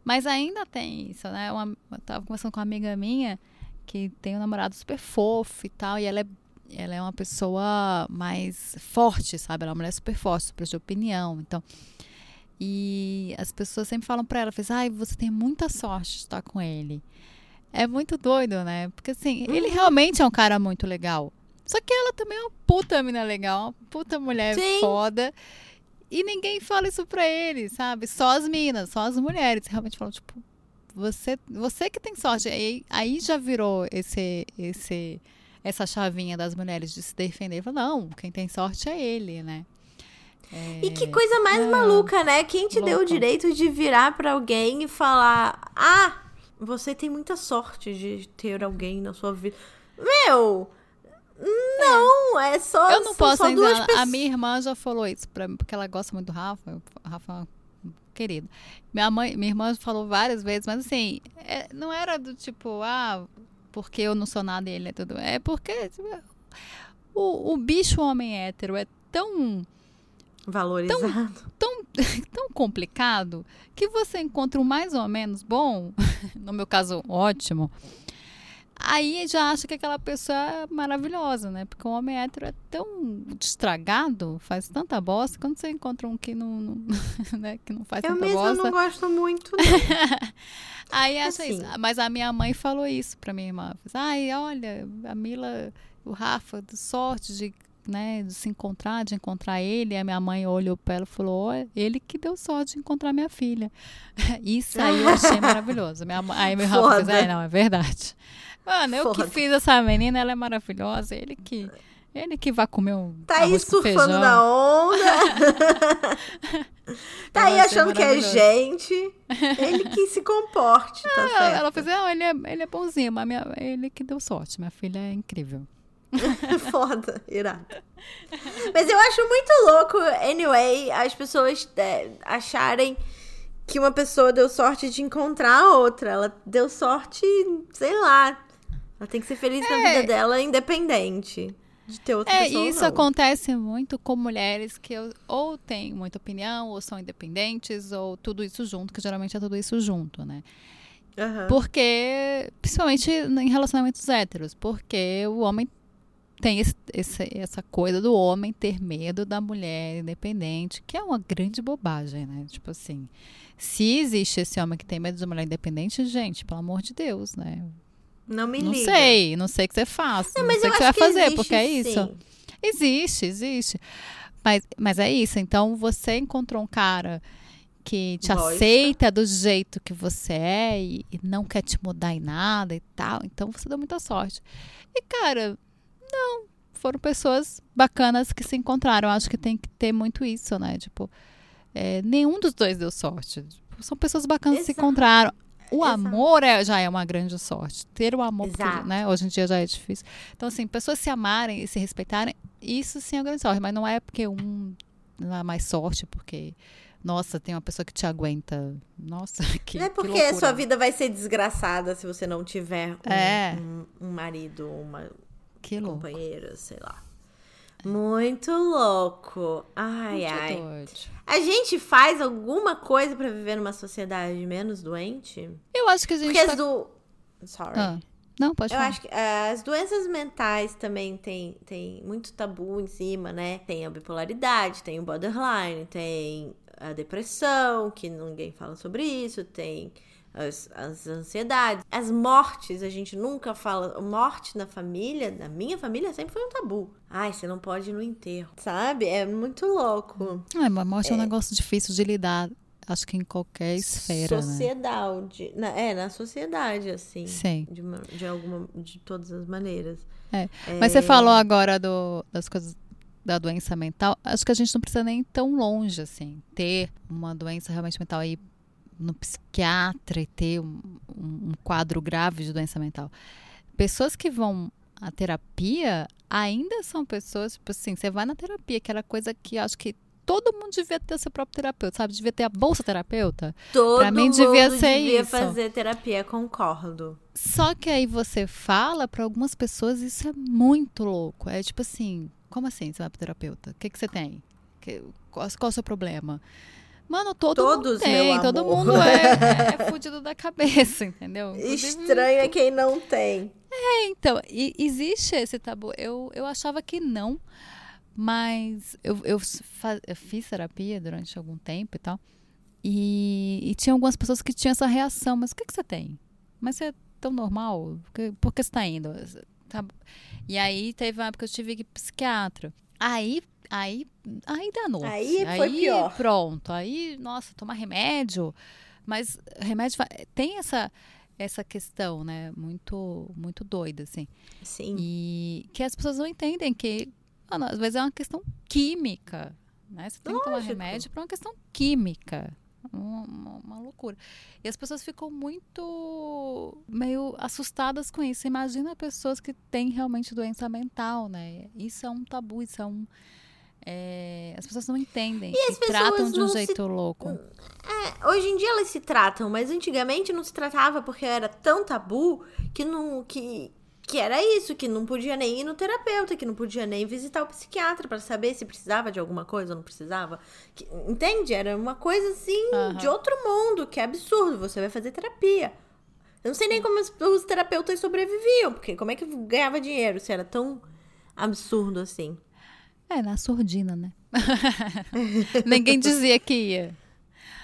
Mas ainda tem isso, né? Uma, eu tava conversando com uma amiga minha que tem um namorado super fofo e tal, e ela é, ela é uma pessoa mais forte, sabe? Ela é uma mulher super forte, super de opinião. Então. E as pessoas sempre falam pra ela, fez, ai, você tem muita sorte de estar com ele. É muito doido, né? Porque assim, ele Uhum. realmente é um cara muito legal. Só que ela também é uma puta mina legal, uma puta mulher Sim. foda. E ninguém fala isso pra ele, sabe? Só as minas, só as mulheres. Realmente falam, tipo, você, você que tem sorte. Aí, aí já virou esse, esse, essa chavinha das mulheres de se defender. Fala, não, quem tem sorte é ele, né? E que coisa mais É. maluca, né? Quem te deu o direito de virar pra alguém e falar: Ah, você tem muita sorte de ter alguém na sua vida. Meu! Não, é, só. Eu não posso dizer, duas a- a pessoas. minha irmã já falou isso pra mim, porque ela gosta muito do Rafa. O Rafa é um querido. Minha mãe, minha irmã falou várias vezes, mas assim, é- não era do tipo, ah, porque eu não sou nada e ele é tudo. É porque tipo, o, o bicho homem hétero é tão, Valorizado. tão, tão complicado que você encontra um mais ou menos bom, no meu caso, ótimo. Aí já acha que aquela pessoa é maravilhosa, né? Porque o homem hétero é tão estragado, faz tanta bosta, quando você encontra um que não, não- né, que não faz Eu tanta mesma bosta. não gosto muito. Aí acha Assim. isso. Mas a minha mãe falou isso pra minha irmã. Fez, Ai, olha, a Mila, o Rafa, de sorte de, né, de se encontrar, de encontrar ele. E a minha mãe olhou pra ela e falou: ele que deu sorte de encontrar minha filha. Isso aí eu achei maravilhoso. Minha, aí meu Rafa fez, Foda. é, não, é verdade. Mano, eu Foda. que fiz essa menina, ela é maravilhosa. Ele que. Ele que vai comer um. Tá aí surfando na onda. tá aí achei achando que é gente. Ele que se comporte, tá Ela, certo? ela fez, não, ele é, ele é bonzinho, mas minha, ele que deu sorte. Minha filha é incrível. Foda, irado. Mas eu acho muito louco, anyway, as pessoas é, acharem que uma pessoa deu sorte de encontrar a outra. Ela deu sorte, sei lá. Ela tem que ser feliz na É. vida dela, independente de ter outra É, pessoa. ou isso não. acontece muito com mulheres que ou têm muita opinião, ou são independentes, ou tudo isso junto, que geralmente é tudo isso junto, né? Aham. Porque, principalmente em relacionamentos héteros, porque o homem tem esse- esse- essa coisa do homem ter medo da mulher independente, que é uma grande bobagem, né? Tipo assim, se existe esse homem que tem medo de mulher independente, gente, pelo amor de Deus, né? Não me não liga. sei, não sei o que você faz, não, Mas sei o que você vai que fazer, existe, porque é isso. sim. Existe, existe. Mas, mas é isso. Então, você encontrou um cara que te Gosta. aceita do jeito que você é e, e não quer te mudar em nada e tal. Então, você deu muita sorte. E, cara, não. Foram pessoas bacanas que se encontraram. Acho que tem que ter muito isso, né? Tipo, é, nenhum dos dois deu sorte. Tipo, são pessoas bacanas que se Exato. encontraram. O Exato. amor é- já é uma grande sorte. Ter o amor, porque, né? Hoje em dia já é difícil. Então, assim, pessoas se amarem e se respeitarem, isso sim é uma grande sorte. Mas não é porque um dá mais sorte, porque, nossa, tem uma pessoa que te aguenta. Nossa, que. Não é que porque a sua vida vai ser desgraçada se você não tiver um, É. um, um marido, uma Que louco. companheira, sei lá. Muito louco. Ai, Muito ai. doido. A gente faz alguma coisa pra viver numa sociedade menos doente? Eu acho que a gente. Porque tá- as do. Sorry. Ah, não, pode Eu falar. acho que eh, as doenças mentais também tem, tem muito tabu em cima, né? Tem a bipolaridade, tem o borderline, tem a depressão, que ninguém fala sobre isso, tem as, as ansiedades, as mortes. A gente nunca fala. Morte na família, na minha família, sempre foi um tabu. Ai, você não pode ir no enterro, sabe? É muito louco. Ah, mas morte é um negócio difícil de lidar. Acho que em qualquer esfera, né? sociedade. Na, é, na sociedade, assim. Sim. De, uma- de alguma. De todas as maneiras. É. Mas você falou agora do- das coisas da doença mental. Acho que a gente não precisa nem ir tão longe, assim. Ter uma doença realmente mental aí no psiquiatra e ter um, um- quadro grave de doença mental. Pessoas que vão à terapia ainda são pessoas, tipo assim, você vai na terapia, aquela coisa que acho que todo mundo devia ter seu próprio terapeuta, sabe? Devia ter a bolsa terapeuta. Todo Pra mim mundo devia ser devia isso. fazer terapia, concordo. Só que aí você fala pra algumas pessoas isso é muito louco. É tipo assim, como assim você vai pro terapeuta? O que, que você tem? Que- qual, qual é o seu problema? Mano, todo Todos, mundo tem, todo mundo é, é fudido da cabeça, entendeu? Inclusive, Estranho é quem não tem. é, então, e- existe esse tabu. Eu, eu achava que não, mas eu, eu, fa- eu fiz terapia durante algum tempo e tal. E, e tinha algumas pessoas que tinham essa reação. Mas o que, que você tem? Mas você é tão normal? Por que, por que você está indo? Tá- E aí teve uma época que eu tive que ir psiquiatra. Aí, aí, aí danou. Aí foi pior. Pronto. Aí, nossa, tomar remédio. Mas remédio tem essa essa questão, né? Muito muito doida assim. Sim. E que as pessoas não entendem que mano, às vezes é uma questão química, né? Você tem que tomar Lógico. remédio para uma questão química. Uma- uma loucura. E as pessoas ficam muito meio assustadas com isso. Imagina pessoas que têm realmente doença mental, né? Isso é um tabu, isso é um. É, as pessoas não entendem e, as pessoas tratam de um não se- jeito louco. É, hoje em dia elas se tratam, mas antigamente não se tratava porque era tão tabu que não que que era isso, que não podia nem ir no terapeuta, que não podia nem visitar o psiquiatra pra saber se precisava de alguma coisa ou não precisava. Que- entende? Era uma coisa assim Aham. de outro mundo, que é absurdo. Você vai fazer terapia. Eu não sei nem como os, os terapeutas sobreviviam, porque como é que ganhava dinheiro se era tão absurdo assim? É, na surdina, né? Ninguém dizia que ia.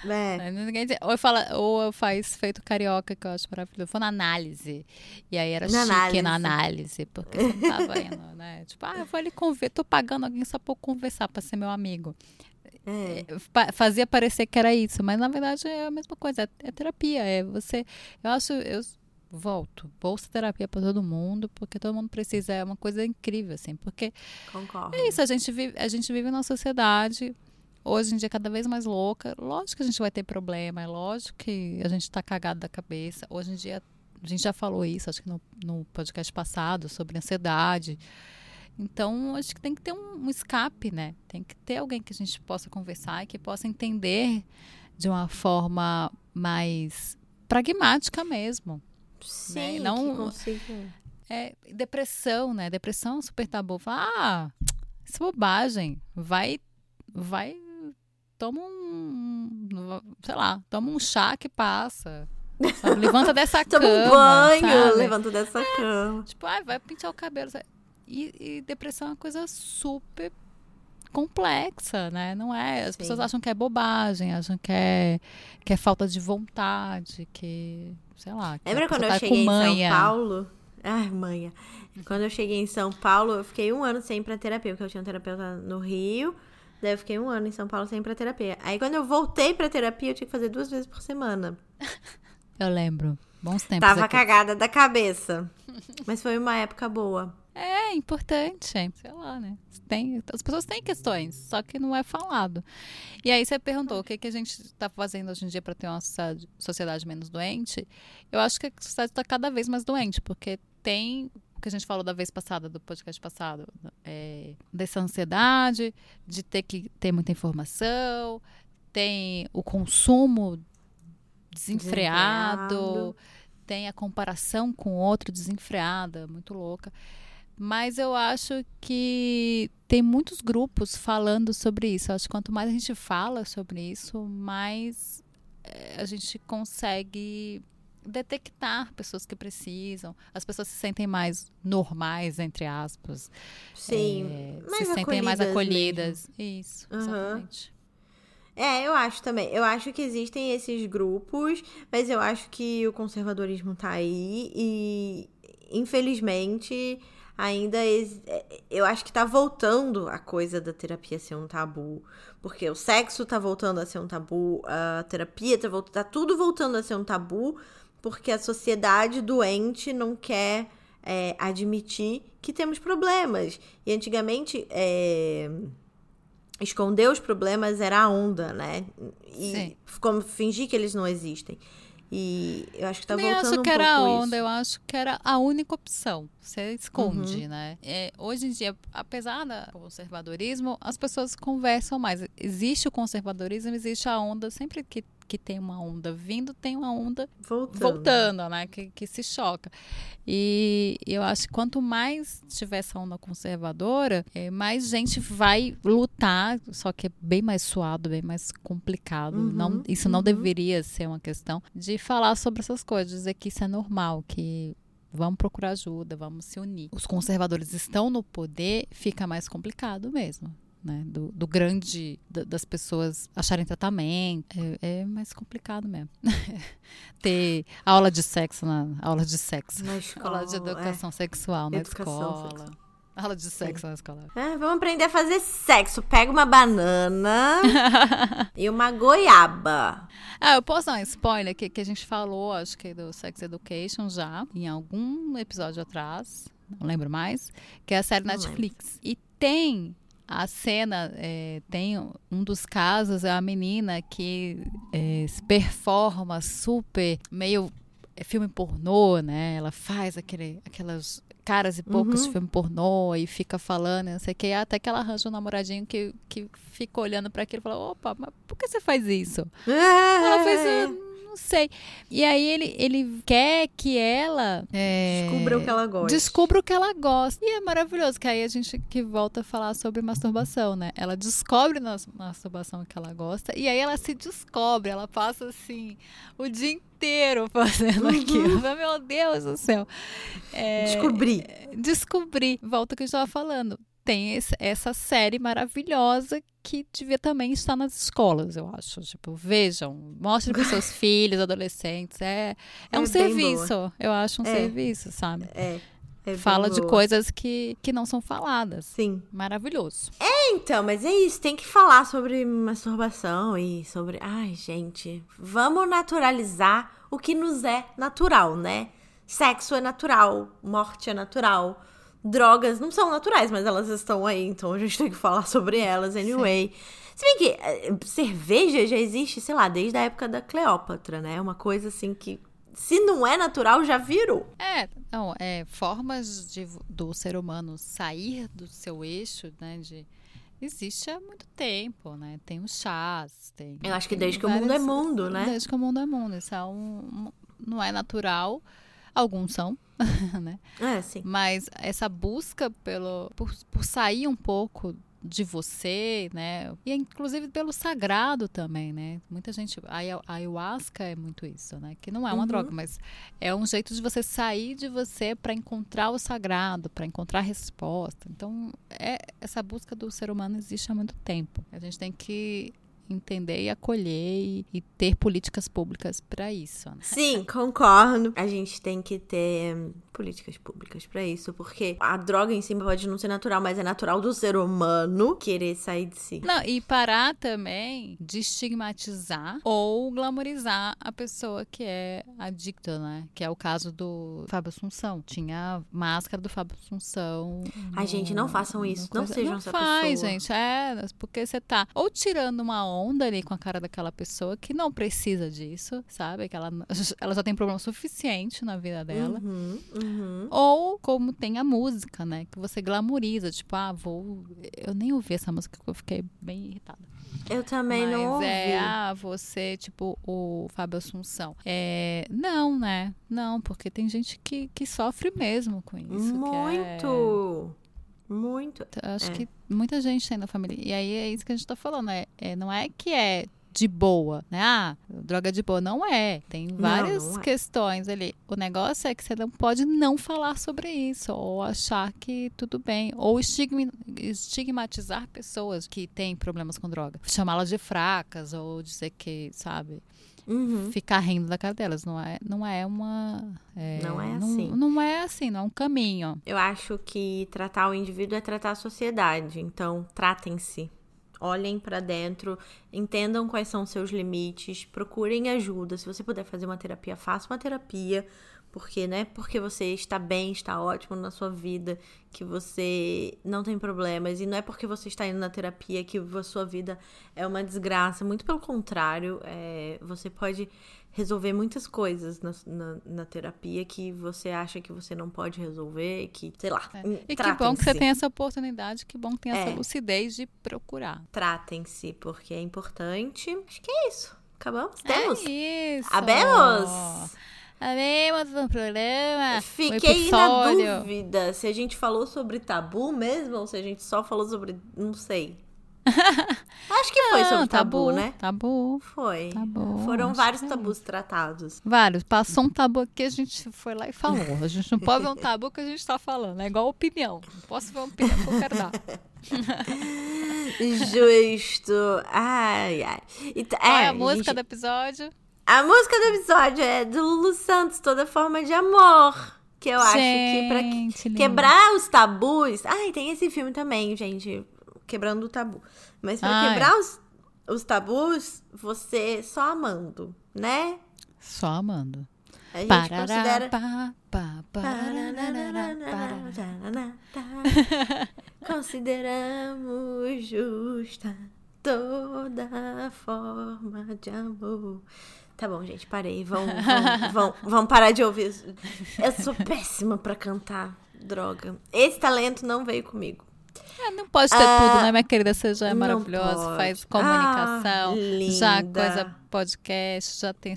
É. Ninguém dizia- Ou, fala, ou faz feito carioca, que eu acho maravilhoso. Foi na análise. E aí era Na chique análise. na análise, porque você não tava indo, né? Tipo, ah, eu vou ali conver, tô pagando alguém só pra conversar, pra ser meu amigo. É. Fa- Fazia parecer que era isso, mas na verdade é a mesma coisa, é, é terapia. É você. Eu acho. Eu volto. Bolsa terapia pra todo mundo, porque todo mundo precisa. É uma coisa incrível, assim, porque Concordo. é isso, a gente vive, a gente vive numa sociedade hoje em dia cada vez mais louca. Lógico que a gente vai ter problema, é lógico que a gente tá cagado da cabeça. Hoje em dia, a gente já falou isso, acho que no, no podcast passado, sobre ansiedade. Então, acho que tem que ter um, um escape, né? Tem que ter alguém que a gente possa conversar e que possa entender de uma forma mais pragmática mesmo. Sim, Não- que consigo. É, depressão, né? Depressão é super tabu. Fala, ah, isso é bobagem. Vai, vai, toma um, sei lá, toma um chá que passa. sabe? Levanta dessa Toma cama. um banho, sabe? levanta dessa cama. Tipo, ah, vai pentear o cabelo. E, e depressão é uma coisa super complexa, né? Não é. As Sim. pessoas acham que é bobagem, acham que é, que é falta de vontade, que, sei lá. Lembra quando eu tá cheguei em manha. São Paulo? Ai, manha. Quando eu cheguei em São Paulo, eu fiquei um ano sem ir pra terapia, porque eu tinha um terapeuta no Rio. Daí eu fiquei um ano em São Paulo sem ir pra terapia. Aí quando eu voltei pra terapia, eu tinha que fazer duas vezes por semana. Eu lembro. Bons tempos. Tava aqui. cagada da cabeça. Mas foi uma época boa. É importante, sei lá, né? Tem, as pessoas têm questões, só que não é falado. E aí você perguntou o que, que a gente está fazendo hoje em dia para ter uma sociedade, sociedade menos doente. Eu acho que a sociedade está cada vez mais doente, porque tem o que a gente falou da vez passada, do podcast passado, é, dessa ansiedade, de ter que ter muita informação, tem o consumo desenfreado, Desenfreado. tem a comparação com outro desenfreada, muito louca. Mas eu acho que tem muitos grupos falando sobre isso. Eu acho que quanto mais a gente fala sobre isso, mais eh, a gente consegue detectar pessoas que precisam. As pessoas se sentem mais normais, entre aspas. Sim. Mais se sentem mais acolhidas acolhidas. Isso, Aham. exatamente. É, eu acho também. Eu acho que existem esses grupos, mas eu acho que o conservadorismo tá aí e, infelizmente, ainda. é, Eu acho que tá voltando a coisa da terapia ser um tabu. Porque o sexo tá voltando a ser um tabu, a terapia tá, volt... tá tudo voltando a ser um tabu, porque a sociedade doente não quer é, admitir que temos problemas. E antigamente. é, esconder os problemas era a onda, né? E Sim. como fingir que eles não existem. E eu acho que tá Nem voltando acho um que era a onda, isso. eu acho que era a única opção. Você Uhum. esconde, né? É, hoje em dia, apesar do conservadorismo, as pessoas conversam mais. Existe o conservadorismo, existe a onda. Sempre que, que tem uma onda vindo, tem uma onda Voltando. voltando, né? Que, que se choca. E eu acho que quanto mais tiver essa onda conservadora, eh, mais gente vai lutar, só que é bem mais suado, bem mais complicado. Uhum, não, isso não uhum. deveria ser uma questão de falar sobre essas coisas, dizer que isso é normal, que vamos procurar ajuda, vamos se unir. Os conservadores estão no poder, fica mais complicado mesmo. Né, do, do grande da- das pessoas acharem tratamento é, é mais complicado mesmo ter aula de sexo na aula de sexo Na escola. aula de educação sexual na Educação escola sexual. aula de sexo na escola é. É, vamos aprender a fazer sexo. Pega uma banana e uma goiaba. ah eu posso dar um spoiler que, que a gente falou acho que do Sex Education já em algum episódio atrás não lembro mais que é a série Não Netflix e tem a cena é, tem um dos casos é a menina que é, se performa super meio é filme pornô, né? Ela faz aquele, aquelas caras e bocas Uhum. de filme pornô e fica falando, não sei o que, até que ela arranja um namoradinho que, que fica olhando pra aquilo e fala, opa, mas por que você faz isso? Ela fez. "Ah, não sei. E aí ele, ele quer que ela é, Descubra o que ela gosta. Descubra o que ela gosta. E é maravilhoso, que aí a gente que volta a falar sobre masturbação, né? Ela descobre na masturbação que ela gosta e aí ela se descobre, ela passa assim o dia inteiro fazendo aquilo. Meu Deus do céu. É, Descobri. descobrir. Volta ao que eu estava falando. Tem esse- essa série maravilhosa que devia também estar nas escolas, eu acho. Tipo, vejam, mostrem para seus filhos, adolescentes. É, é, É um serviço. Eu acho um É. serviço, sabe? É. é Fala de boa. coisas que, que não são faladas. Sim. Maravilhoso. Então, mas é isso. Tem que falar sobre masturbação e sobre. Ai, gente. Vamos naturalizar o que nos é natural, né? Sexo é natural, morte é natural. Drogas não são naturais, mas elas estão aí, então a gente tem que falar sobre elas anyway. Se bem que eh, cerveja já existe, sei lá, desde a época da Cleópatra, né? Uma coisa assim que, se não é natural, já virou. É, não, é formas de, do ser humano sair do seu eixo, né? De, existe há muito tempo, né? Tem os chás, tem. Eu acho que desde que o mundo é mundo, né? Desde que o mundo é mundo. Isso é um, um- não é natural. Alguns são, né? É, sim. Mas essa busca pelo, por, por sair um pouco de você, né? E inclusive pelo sagrado também, né? Muita gente. A ayahu- a ayahuasca é muito isso, né? Que não é uma Uhum. droga, mas é um jeito de você sair de você para encontrar o sagrado, para encontrar resposta. Então, é, essa busca do ser humano existe há muito tempo. A gente tem que entender e acolher e, e ter políticas públicas para isso. Né? Sim, concordo. A gente tem que ter hum, políticas públicas pra isso, porque a droga em si pode não ser natural, mas é natural do ser humano querer sair de si. Não, e parar também de estigmatizar ou glamorizar a pessoa que é adicta, né? Que é o caso do Fábio Assunção. Tinha máscara do Fábio Assunção. Ai, gente, não façam isso. Não sejam não essa faz, pessoa. gente. É, porque você tá ou tirando uma onda ali com a cara daquela pessoa que não precisa disso, sabe? Que ela, ela já tem problema suficiente na vida dela. Uhum, uhum. Ou como tem a música, né? Que você glamoriza, tipo, ah, vou. Eu nem ouvi essa música porque eu fiquei bem irritada. Eu também Mas não ouvi. é, ah, você, tipo, o Fábio Assunção. É, não, né? Não, porque tem gente que, que sofre mesmo com isso. é- Muito. Muito. eu Acho É. que muita gente tem na família. E aí é isso que a gente tá falando. É, é, não é que é de boa, né? Ah, droga de boa. Não é. Tem várias não é. questões ali. O negócio é que você não pode não falar sobre isso, ou achar que tudo bem, ou estigmatizar pessoas que têm problemas com droga. Chamá-las de fracas, ou dizer que, sabe, Uhum. ficar rindo da cara delas. Não é, não é uma. Não é não, assim. Não é assim, não é um caminho. Eu acho que tratar o indivíduo é tratar a sociedade. Então, tratem-se. Olhem pra dentro, entendam quais são seus limites, procurem ajuda. Se você puder fazer uma terapia, faça uma terapia. Porque, né? Porque você está bem, está ótimo na sua vida, que você não tem problemas. E não é porque você está indo na terapia que a sua vida é uma desgraça. Muito pelo contrário, é, você pode resolver muitas coisas na, na, na terapia que você acha que você não pode resolver, que, sei lá. hum, E que bom que você tem essa oportunidade, que bom que tem essa É. lucidez de procurar. Tratem-se, porque é importante. Acho que é isso. Acabamos? Temos? É isso. Abemos! Abemos no programa. um Fiquei na dúvida se a gente falou sobre tabu mesmo ou se a gente só falou sobre. Não sei. Acho que foi Não, sobre tabu, né? Tabu. Foi. Tabu, Foram vários é tabus tratados. Vários. Passou um tabu aqui, a gente foi lá e falou. A gente não pode ver um tabu que a gente tá falando. É igual opinião. Não posso ver uma opinião que eu quero dar. Justo. Ai, ai. Então, Qual é, é, a música gente- do episódio? A música do episódio é do Lulu Santos, Toda Forma de Amor. Que eu acho que pra Gente, lindo. quebrar os tabus. Ai, tem esse filme também, gente. Quebrando o tabu. Mas pra Ai. quebrar os, os tabus, você só amando, né? Só amando. A gente Parará, considera. parará. Consideramos justa toda forma de amor. Tá bom, gente, parei. Vão, vão, vão, vão parar de ouvir. Eu sou péssima pra cantar. Droga. Esse talento não veio comigo. É, não pode ter Ah, tudo, né, minha querida? Você já é maravilhosa, faz comunicação, Ah, já coisa podcast, já tem,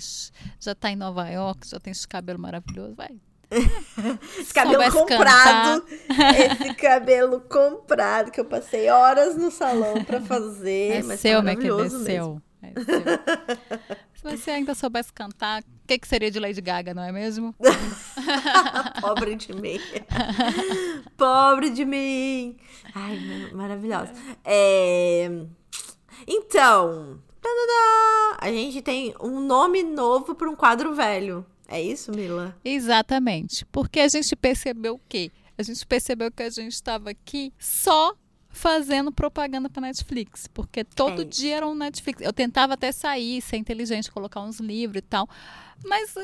já tá em Nova York, já tem esse cabelo maravilhoso, vai. Esse cabelo comprado. Esse cabelo comprado que eu passei horas no salão pra fazer. É mas seu, tá minha querida, é maravilhoso mesmo. seu. É seu. Se você ainda soubesse cantar, o que, que seria de Lady Gaga, não é mesmo? Pobre de mim. Pobre de mim. Ai, mar- maravilhosa. É, Então, a gente tem um nome novo para um quadro velho. É isso, Mila? Exatamente. Porque a gente percebeu o quê? A gente percebeu que a gente estava aqui só fazendo propaganda para Netflix, porque todo É dia era um Netflix. Eu tentava até sair, ser inteligente, colocar uns livros e tal, mas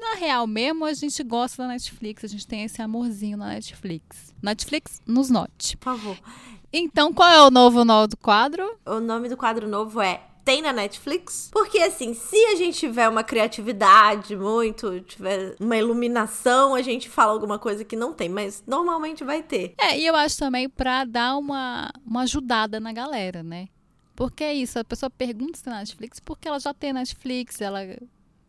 na real mesmo a gente gosta da Netflix, a gente tem esse amorzinho na Netflix. Netflix nos note. Por favor. Então, qual é o novo nó do quadro? O nome do quadro novo é Tem na Netflix? Porque assim, se a gente tiver uma criatividade muito, tiver uma iluminação, a gente fala alguma coisa que não tem, mas normalmente vai ter. É, e eu acho também pra dar uma, uma ajudada na galera, né? Porque é isso, a pessoa pergunta se tem Netflix porque ela já tem Netflix, ela.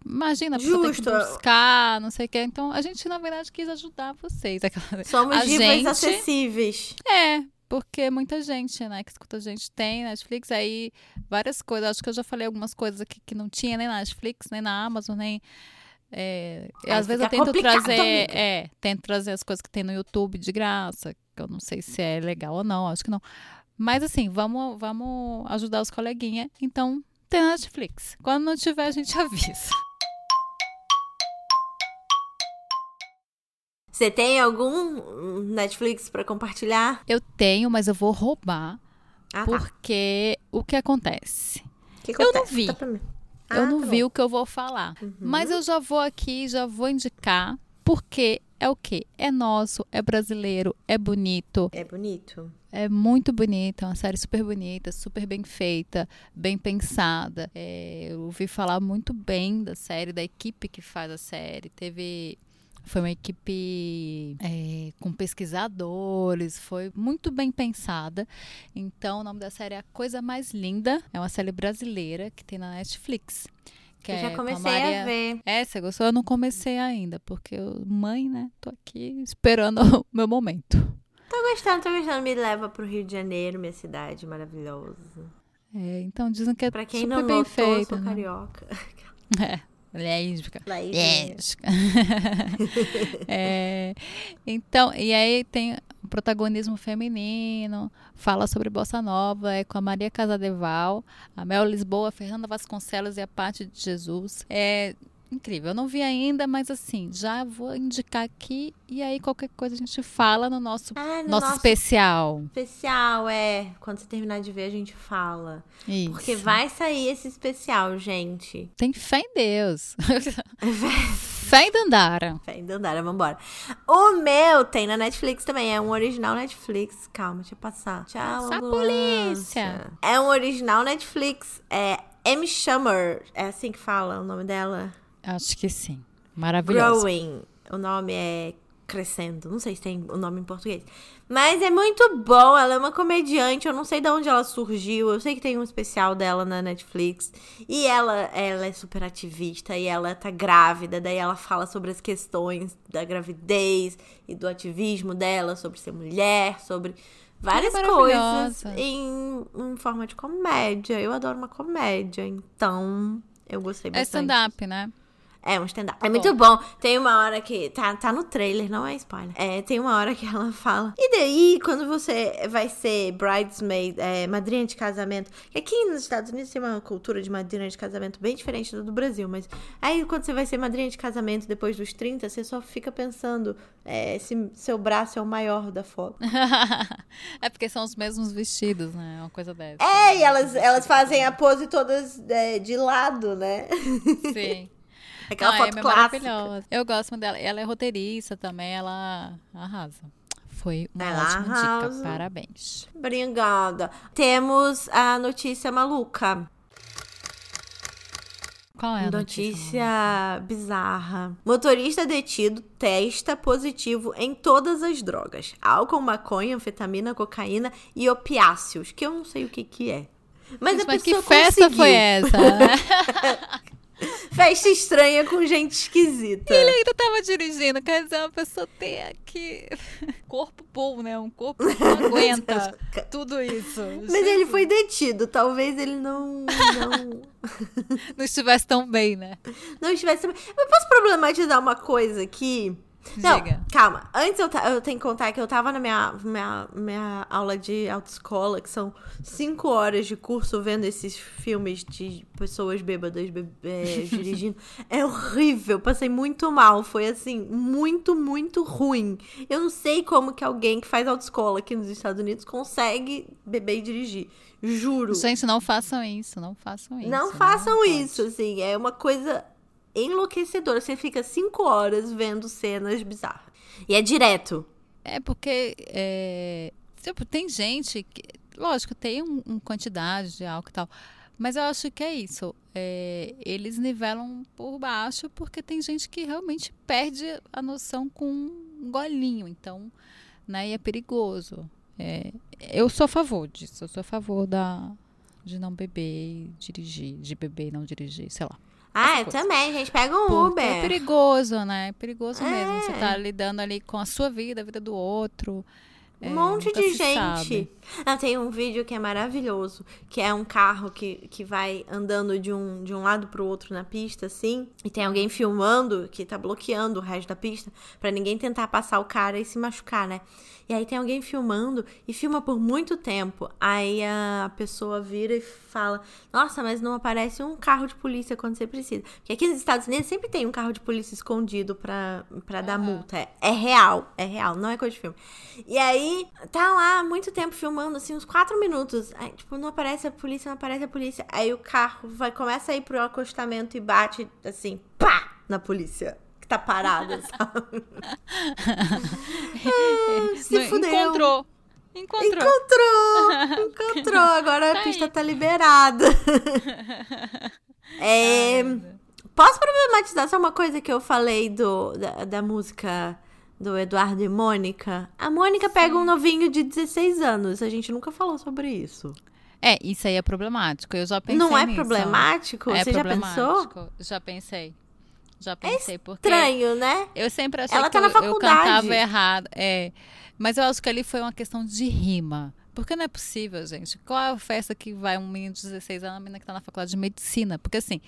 Imagina, a pessoa Justo. tem que buscar, não sei o quê. Então, a gente, na verdade, quis ajudar vocês. Aquela... Somos A divas gente- acessíveis. É, porque muita gente, né, que escuta a gente tem Netflix, aí várias coisas. Acho que eu já falei algumas coisas aqui que não tinha nem na Netflix, nem na Amazon, nem. É, às vezes eu tento trazer. amiga. É, tento trazer as coisas que tem no YouTube de graça, que eu não sei se é legal ou não, acho que não. Mas assim, vamos, vamos ajudar os coleguinhas. Então, tem Netflix. Quando não tiver, a gente avisa. Você tem algum Netflix pra compartilhar? Eu tenho, mas eu vou roubar, Ah, tá. porque o que acontece? Que eu não vi. Tá mim. eu Ah, não tá vi bom. o que eu vou falar. Uhum. Mas eu já vou aqui, já vou indicar, porque é o quê? É nosso, é brasileiro, é bonito, É bonito. é muito bonito, é uma série super bonita, super bem feita, bem pensada. É, eu ouvi falar muito bem da série, da equipe que faz a série. Teve. Foi uma equipe é, com pesquisadores, foi muito bem pensada. Então, o nome da série é A Coisa Mais Linda. É uma série brasileira que tem na Netflix. Que eu é já com a comecei Maria- a ver. é, você gostou? Eu não comecei ainda, porque eu, mãe, né? Tô aqui esperando o meu momento. Tô gostando, tô gostando. Me leva pro Rio de Janeiro, minha cidade maravilhosa. É, então dizem que é Pra quem super não bem notou, eu feito. sou né? carioca. É, lésbica. Lésbica. É, então, e aí tem o protagonismo feminino, fala sobre Bossa Nova, é com a Maria Casadeval, a Mel Lisboa, a Fernanda Vasconcelos e a Paty de Jesus. É incrível. Eu não vi ainda, mas assim, já vou indicar aqui e aí qualquer coisa a gente fala no nosso, Ah, no nosso, nosso especial. especial, é. Quando você terminar de ver, a gente fala. Isso. Porque vai sair esse especial, gente. Tem fé em Deus. fé em Dandara. Fé em Dandara, vambora. O meu tem na Netflix também. É um original Netflix. Calma, deixa eu passar. Tchau, Essa polícia. É um original Netflix. É Amy Schumer. É assim que fala o nome dela? Acho que sim. Maravilhoso. Growing. O nome é Crescendo. Não sei se tem o nome em português. Mas é muito bom. Ela é uma comediante. Eu não sei de onde ela surgiu. Eu sei que tem um especial dela na Netflix. E ela, ela é super ativista. E ela tá grávida. Daí ela fala sobre as questões da gravidez e do ativismo dela. Sobre ser mulher. Sobre várias é coisas. maravilhosa. Em, em forma de comédia. Eu adoro uma comédia. Então, eu gostei É bastante. stand-up, né? É um stand-up. É muito bom. Tem uma hora que. Tá, tá no trailer, não é spoiler. É, tem uma hora que ela fala. E daí, quando você vai ser bridesmaid, é, madrinha de casamento. que Aqui nos Estados Unidos tem uma cultura de madrinha de casamento bem diferente da do Brasil. Mas aí, quando você vai ser madrinha de casamento depois dos 30, você só fica pensando é, se seu braço é o maior da foto. é porque são os mesmos vestidos, né? Uma coisa dessa. É, e elas, elas fazem a pose todas é, de lado, né? Sim. Aquela Não, foto é clássica. maravilhosa. Eu gosto dela. Ela é roteirista também, ela arrasa. Foi uma Ela ótima arrasa. dica. Parabéns. Obrigada. Temos a notícia maluca. Qual é a notícia? Notícia bizarra. Motorista detido testa positivo em todas as drogas: álcool, maconha, anfetamina, cocaína e opiáceos, que eu não sei o que que é. Mas Gente, a mas que pessoa festa conseguiu. foi essa? né? Festa estranha com gente esquisita. Ele ainda tava dirigindo, quer dizer, uma pessoa tem aqui corpo bom, né? Um corpo que não aguenta tudo isso. Mas ele foi detido. Talvez ele não não, Não estivesse tão bem, né? não estivesse. Mas posso problematizar uma coisa aqui? Não, Diga. calma. Antes eu, eu tenho que contar que eu tava na minha, minha, minha aula de autoescola, que são cinco horas de curso vendo esses filmes de pessoas bêbadas é, dirigindo. É horrível, passei muito mal. Foi assim, muito, muito ruim. Eu não sei como que alguém que faz autoescola aqui nos Estados Unidos consegue beber e dirigir. Juro. Gente, não façam isso, não façam isso. Não façam pode. isso, assim. É uma coisa enlouquecedora. Você fica cinco horas vendo cenas bizarras. E é direto. É porque é, tipo, tem gente que, lógico, tem um, um quantidade de álcool e tal, mas eu acho que é isso. é, eles nivelam por baixo porque tem gente que realmente perde a noção com um golinho, então, né, e é perigoso. É, eu sou a favor disso, eu sou a favor da de não beber e dirigir, de beber e não dirigir, sei lá. Ah, eu coisa. também, gente. Pega um Porque Uber. é perigoso, né? É perigoso mesmo. Você É. tá lidando ali com a sua vida, a vida do outro. É, Um monte nunca de gente. sabe. Não, tem um vídeo que é maravilhoso, que é um carro que, que vai andando de um, de um lado pro outro na pista, assim, e tem alguém filmando que tá bloqueando o resto da pista pra ninguém tentar passar o cara e se machucar, né? E aí tem alguém filmando e filma por muito tempo. Aí a pessoa vira e fala: Nossa, mas não aparece um carro de polícia quando você precisa. Porque aqui nos Estados Unidos sempre tem um carro de polícia escondido pra, pra dar multa. É, é real, é real, não é coisa de filme. E aí tá lá muito tempo filmando, assim, uns quatro minutos. Aí, tipo, não aparece a polícia, não aparece a polícia. Aí o carro vai, começa a ir pro acostamento e bate, assim, pá, na polícia. Que tá parada, sabe? Ah, se Não, fudeu. Encontrou. Encontrou. Encontrou! Encontrou! Agora Tá a pista aí. tá liberada. É, posso problematizar só uma coisa que eu falei do, da, da música do Eduardo e Mônica? A Mônica pega um novinho de 16 anos. A gente nunca falou sobre isso. É, isso aí é problemático. Eu já pensei Não é nisso. problemático? É Você já pensou? problemático. Já pensei. Já pensei. porque Estranho, né? eu sempre achei Ela que tá na eu, eu faculdade. cantava errado. É. Mas eu acho que ali foi uma questão de rima. Porque não é possível, gente. Qual é a festa que vai um menino de 16 anos, uma menina que tá na faculdade de medicina? Porque assim,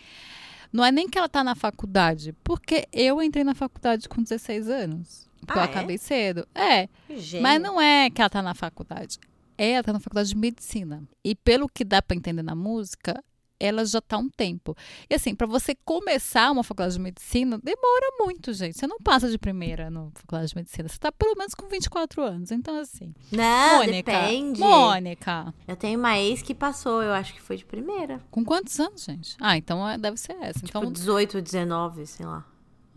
não é nem que ela tá na faculdade, porque eu entrei na faculdade com 16 anos. Porque Ah, eu é? acabei cedo. É. Gente. Mas não é que ela tá na faculdade. É, ela tá na faculdade de medicina. E pelo que dá pra entender na música, ela já tá um tempo. E assim, pra você começar uma faculdade de medicina, demora muito, gente. Você não passa de primeira na faculdade de medicina. Você tá pelo menos com 24 anos. Então, assim. Não, Mônica. depende. Mônica. Eu tenho uma ex que passou, eu acho que foi de primeira. Com quantos anos, gente? Ah, então é- deve ser essa. Tipo, Então, 18, 19, sei lá.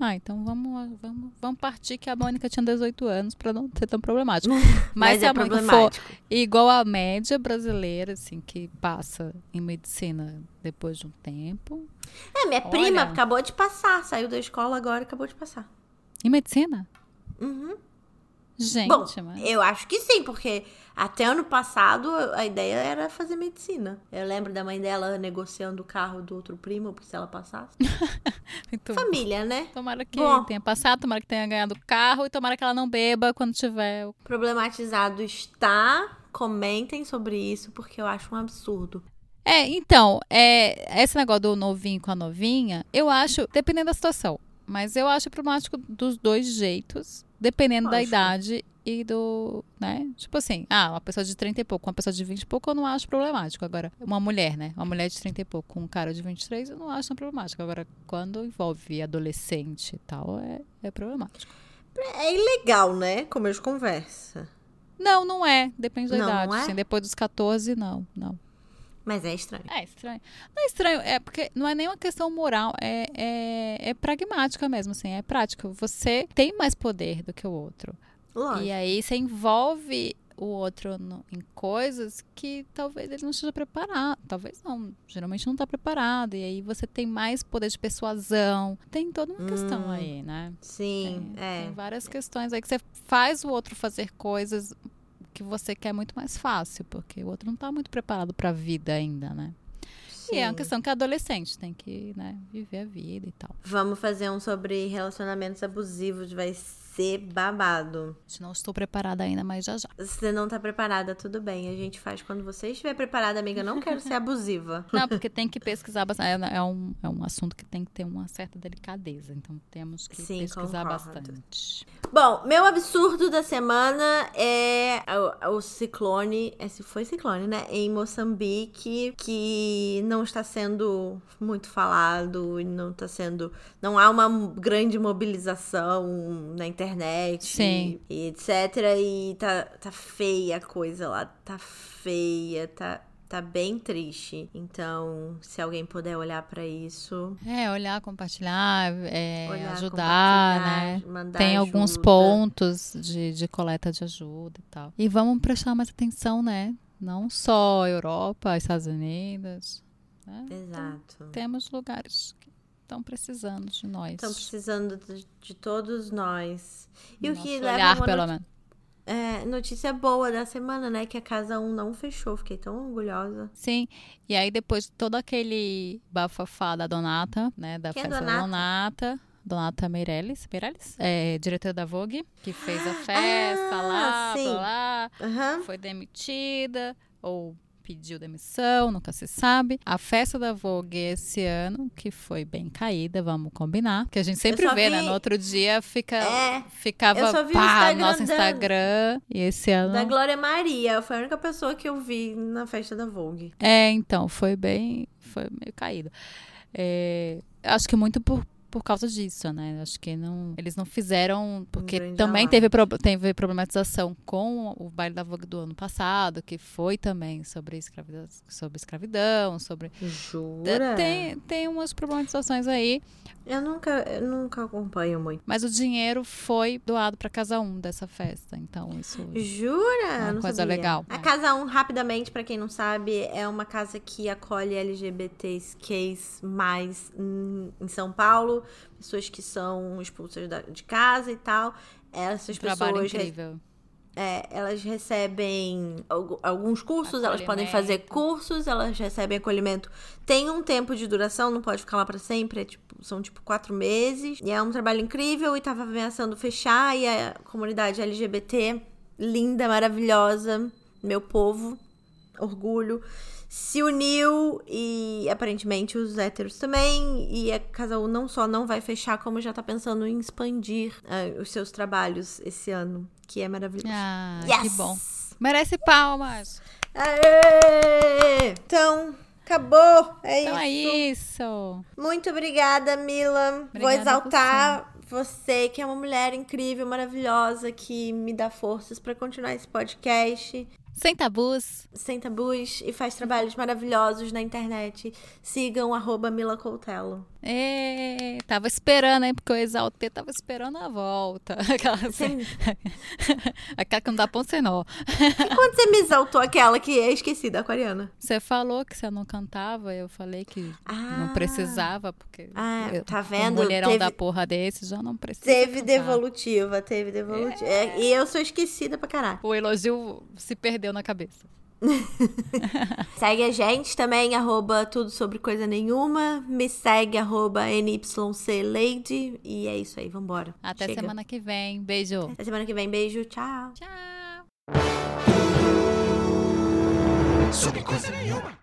Ah, então vamos, vamos, vamos partir que a Mônica tinha 18 anos pra não ser tão problemático. Mas, se é a Mônica for igual a média brasileira, assim, que passa em medicina depois de um tempo. É, minha Olha. prima acabou de passar. Saiu da escola agora e acabou de passar. Em medicina? Uhum. Gente, Bom, mas... eu acho que sim, porque até ano passado a ideia era fazer medicina. Eu lembro da mãe dela negociando o carro do outro primo, porque se ela passasse. Muito Família, né? Tomara que Bom. tenha passado, tomara que tenha ganhado o carro e tomara que ela não beba quando tiver. Problematizado está. Comentem sobre isso, porque eu acho um absurdo. É, então, é, esse negócio do novinho com a novinha, eu acho, dependendo da situação, mas eu acho problemático dos dois jeitos, dependendo da Lógico. idade e do, né? Tipo assim, ah, uma pessoa de 30 e pouco, uma pessoa de 20 e pouco eu não acho problemático. Agora, uma mulher, né? Uma mulher de 30 e pouco com um cara de 23 eu não acho problemático. Agora, quando envolve adolescente e tal, é, é problemático. É ilegal, né? Como de conversa. Não, não é. Depende da Não, idade. não é? assim, depois dos 14, não, não. Mas é estranho. É estranho. Não é estranho, é porque não é nem uma questão moral, é, é, é pragmática mesmo, assim, é prática. Você tem mais poder do que o outro. Lógico. E aí você envolve o outro no- em coisas que talvez ele não esteja preparado. Talvez não. Geralmente não está preparado. E aí você tem mais poder de persuasão. Tem toda uma questão Hum, aí, né? Sim, Tem, é. tem várias questões aí que você faz o outro fazer coisas que você quer muito mais fácil, porque o outro não está muito preparado para a vida ainda, né? E é uma Sim. questão que adolescente tem que, né, viver a vida e tal. Vamos fazer um sobre relacionamentos abusivos. Vai ser babado. Não estou preparada ainda, mas já já. Você não tá preparada, tudo bem. A gente faz quando você estiver preparada, amiga. Não quero ser abusiva. Não, porque tem que pesquisar bastante. É, é um, é um assunto que tem que ter uma certa delicadeza. Então temos que Sim, pesquisar concordo. bastante. Bom, meu absurdo da semana é o, o ciclone. Esse foi ciclone, né? Em Moçambique, que não está sendo muito falado e não está sendo. Não há uma grande mobilização na internet Sim. e etc. E tá, tá feia a coisa lá. Tá feia, tá. Tá bem triste. Então, se alguém puder olhar pra isso, É, olhar, compartilhar, é, olhar, ajudar, compartilhar, né? Tem alguns ajuda. pontos de, de coleta de ajuda e tal. E vamos prestar mais atenção, né? Não só Europa, Estados Unidos. Né? Exato. Temos lugares estão precisando de nós. Estão precisando de, de todos nós. E o Nosso que leva olhar, uma pelo menos. é, notícia boa da semana, né? Que a Casa 1 não fechou. Fiquei tão orgulhosa. Sim, e aí depois de todo aquele bafafá da Donata, né, da Quem é festa Donata? da Donata, Donata Meirelles, Meirelles? É, diretora da Vogue, que fez a festa Ah, lá, sim. blá, lá, Aham. foi demitida, ou pediu demissão, nunca se sabe. A festa da Vogue esse ano, que foi bem caída, vamos combinar, que a gente sempre vê, né, vi- no outro dia fica, É, ficava o pá, Instagram no nosso. Instagram, e esse ano... Da Glória Maria. Foi a única pessoa que eu vi na festa da Vogue. É, então, foi bem. Foi meio caído. É, acho que muito por, por causa disso, né? Acho que não, eles não fizeram. Porque grande também teve, pro- teve problematização com o baile da Vogue do ano passado, que foi também sobre escravidão, sobre, escravidão, sobre. Jura? Tem, tem umas problematizações aí, Eu nunca, eu nunca acompanho muito. mas o dinheiro foi doado para casa um dessa festa. Então, isso. Jura? Uma Não coisa sabia. legal, A né? Casa 1, rapidamente, pra quem não sabe, é uma casa que acolhe LGBTs mais em São Paulo. Pessoas que são expulsas da- de casa e tal. Essas um pessoas incrível. é, elas recebem algu- alguns cursos, elas podem fazer cursos, elas recebem acolhimento. Tem um tempo de duração, não pode ficar lá pra sempre, é tipo- são tipo quatro meses. E é um trabalho incrível e tava ameaçando fechar. E a comunidade LGBT, linda, maravilhosa, meu povo, orgulho, se uniu e aparentemente os héteros também. E a Casal não só não vai fechar, como já tá pensando em expandir uh, os seus trabalhos esse ano, que é maravilhoso. Ah, yes! que bom. Merece palmas. Aê! Então, acabou. É então isso. é isso. Muito obrigada, Mila. Obrigada Vou exaltar você, que é uma mulher incrível, maravilhosa, que me dá forças para continuar esse podcast. Sem tabus. Sem tabus e faz trabalhos maravilhosos na internet. Sigam arroba Mila Coutelo. É, tava esperando, hein? Porque o Exaltê tava esperando a volta. Aquela, Você- aquela que não dá ponto sem nó. E quando você me exaltou aquela que é esquecida, aquariana? Você falou que você não cantava, eu falei que Ah. não precisava, porque Ah, eu, tá um vendo? mulherão Teve- da porra desse já não precisa Teve cantar. devolutiva, teve devolutiva. É, E eu sou esquecida pra caralho. O elogio se perdeu na cabeça. Segue a gente também, arroba tudo sobre coisa nenhuma. Me segue, arroba NYCLady. E é isso aí, vambora. Até Chega. semana que vem. Beijo. Até semana que vem. Beijo, tchau. Tchau. Sobre coisa nenhuma.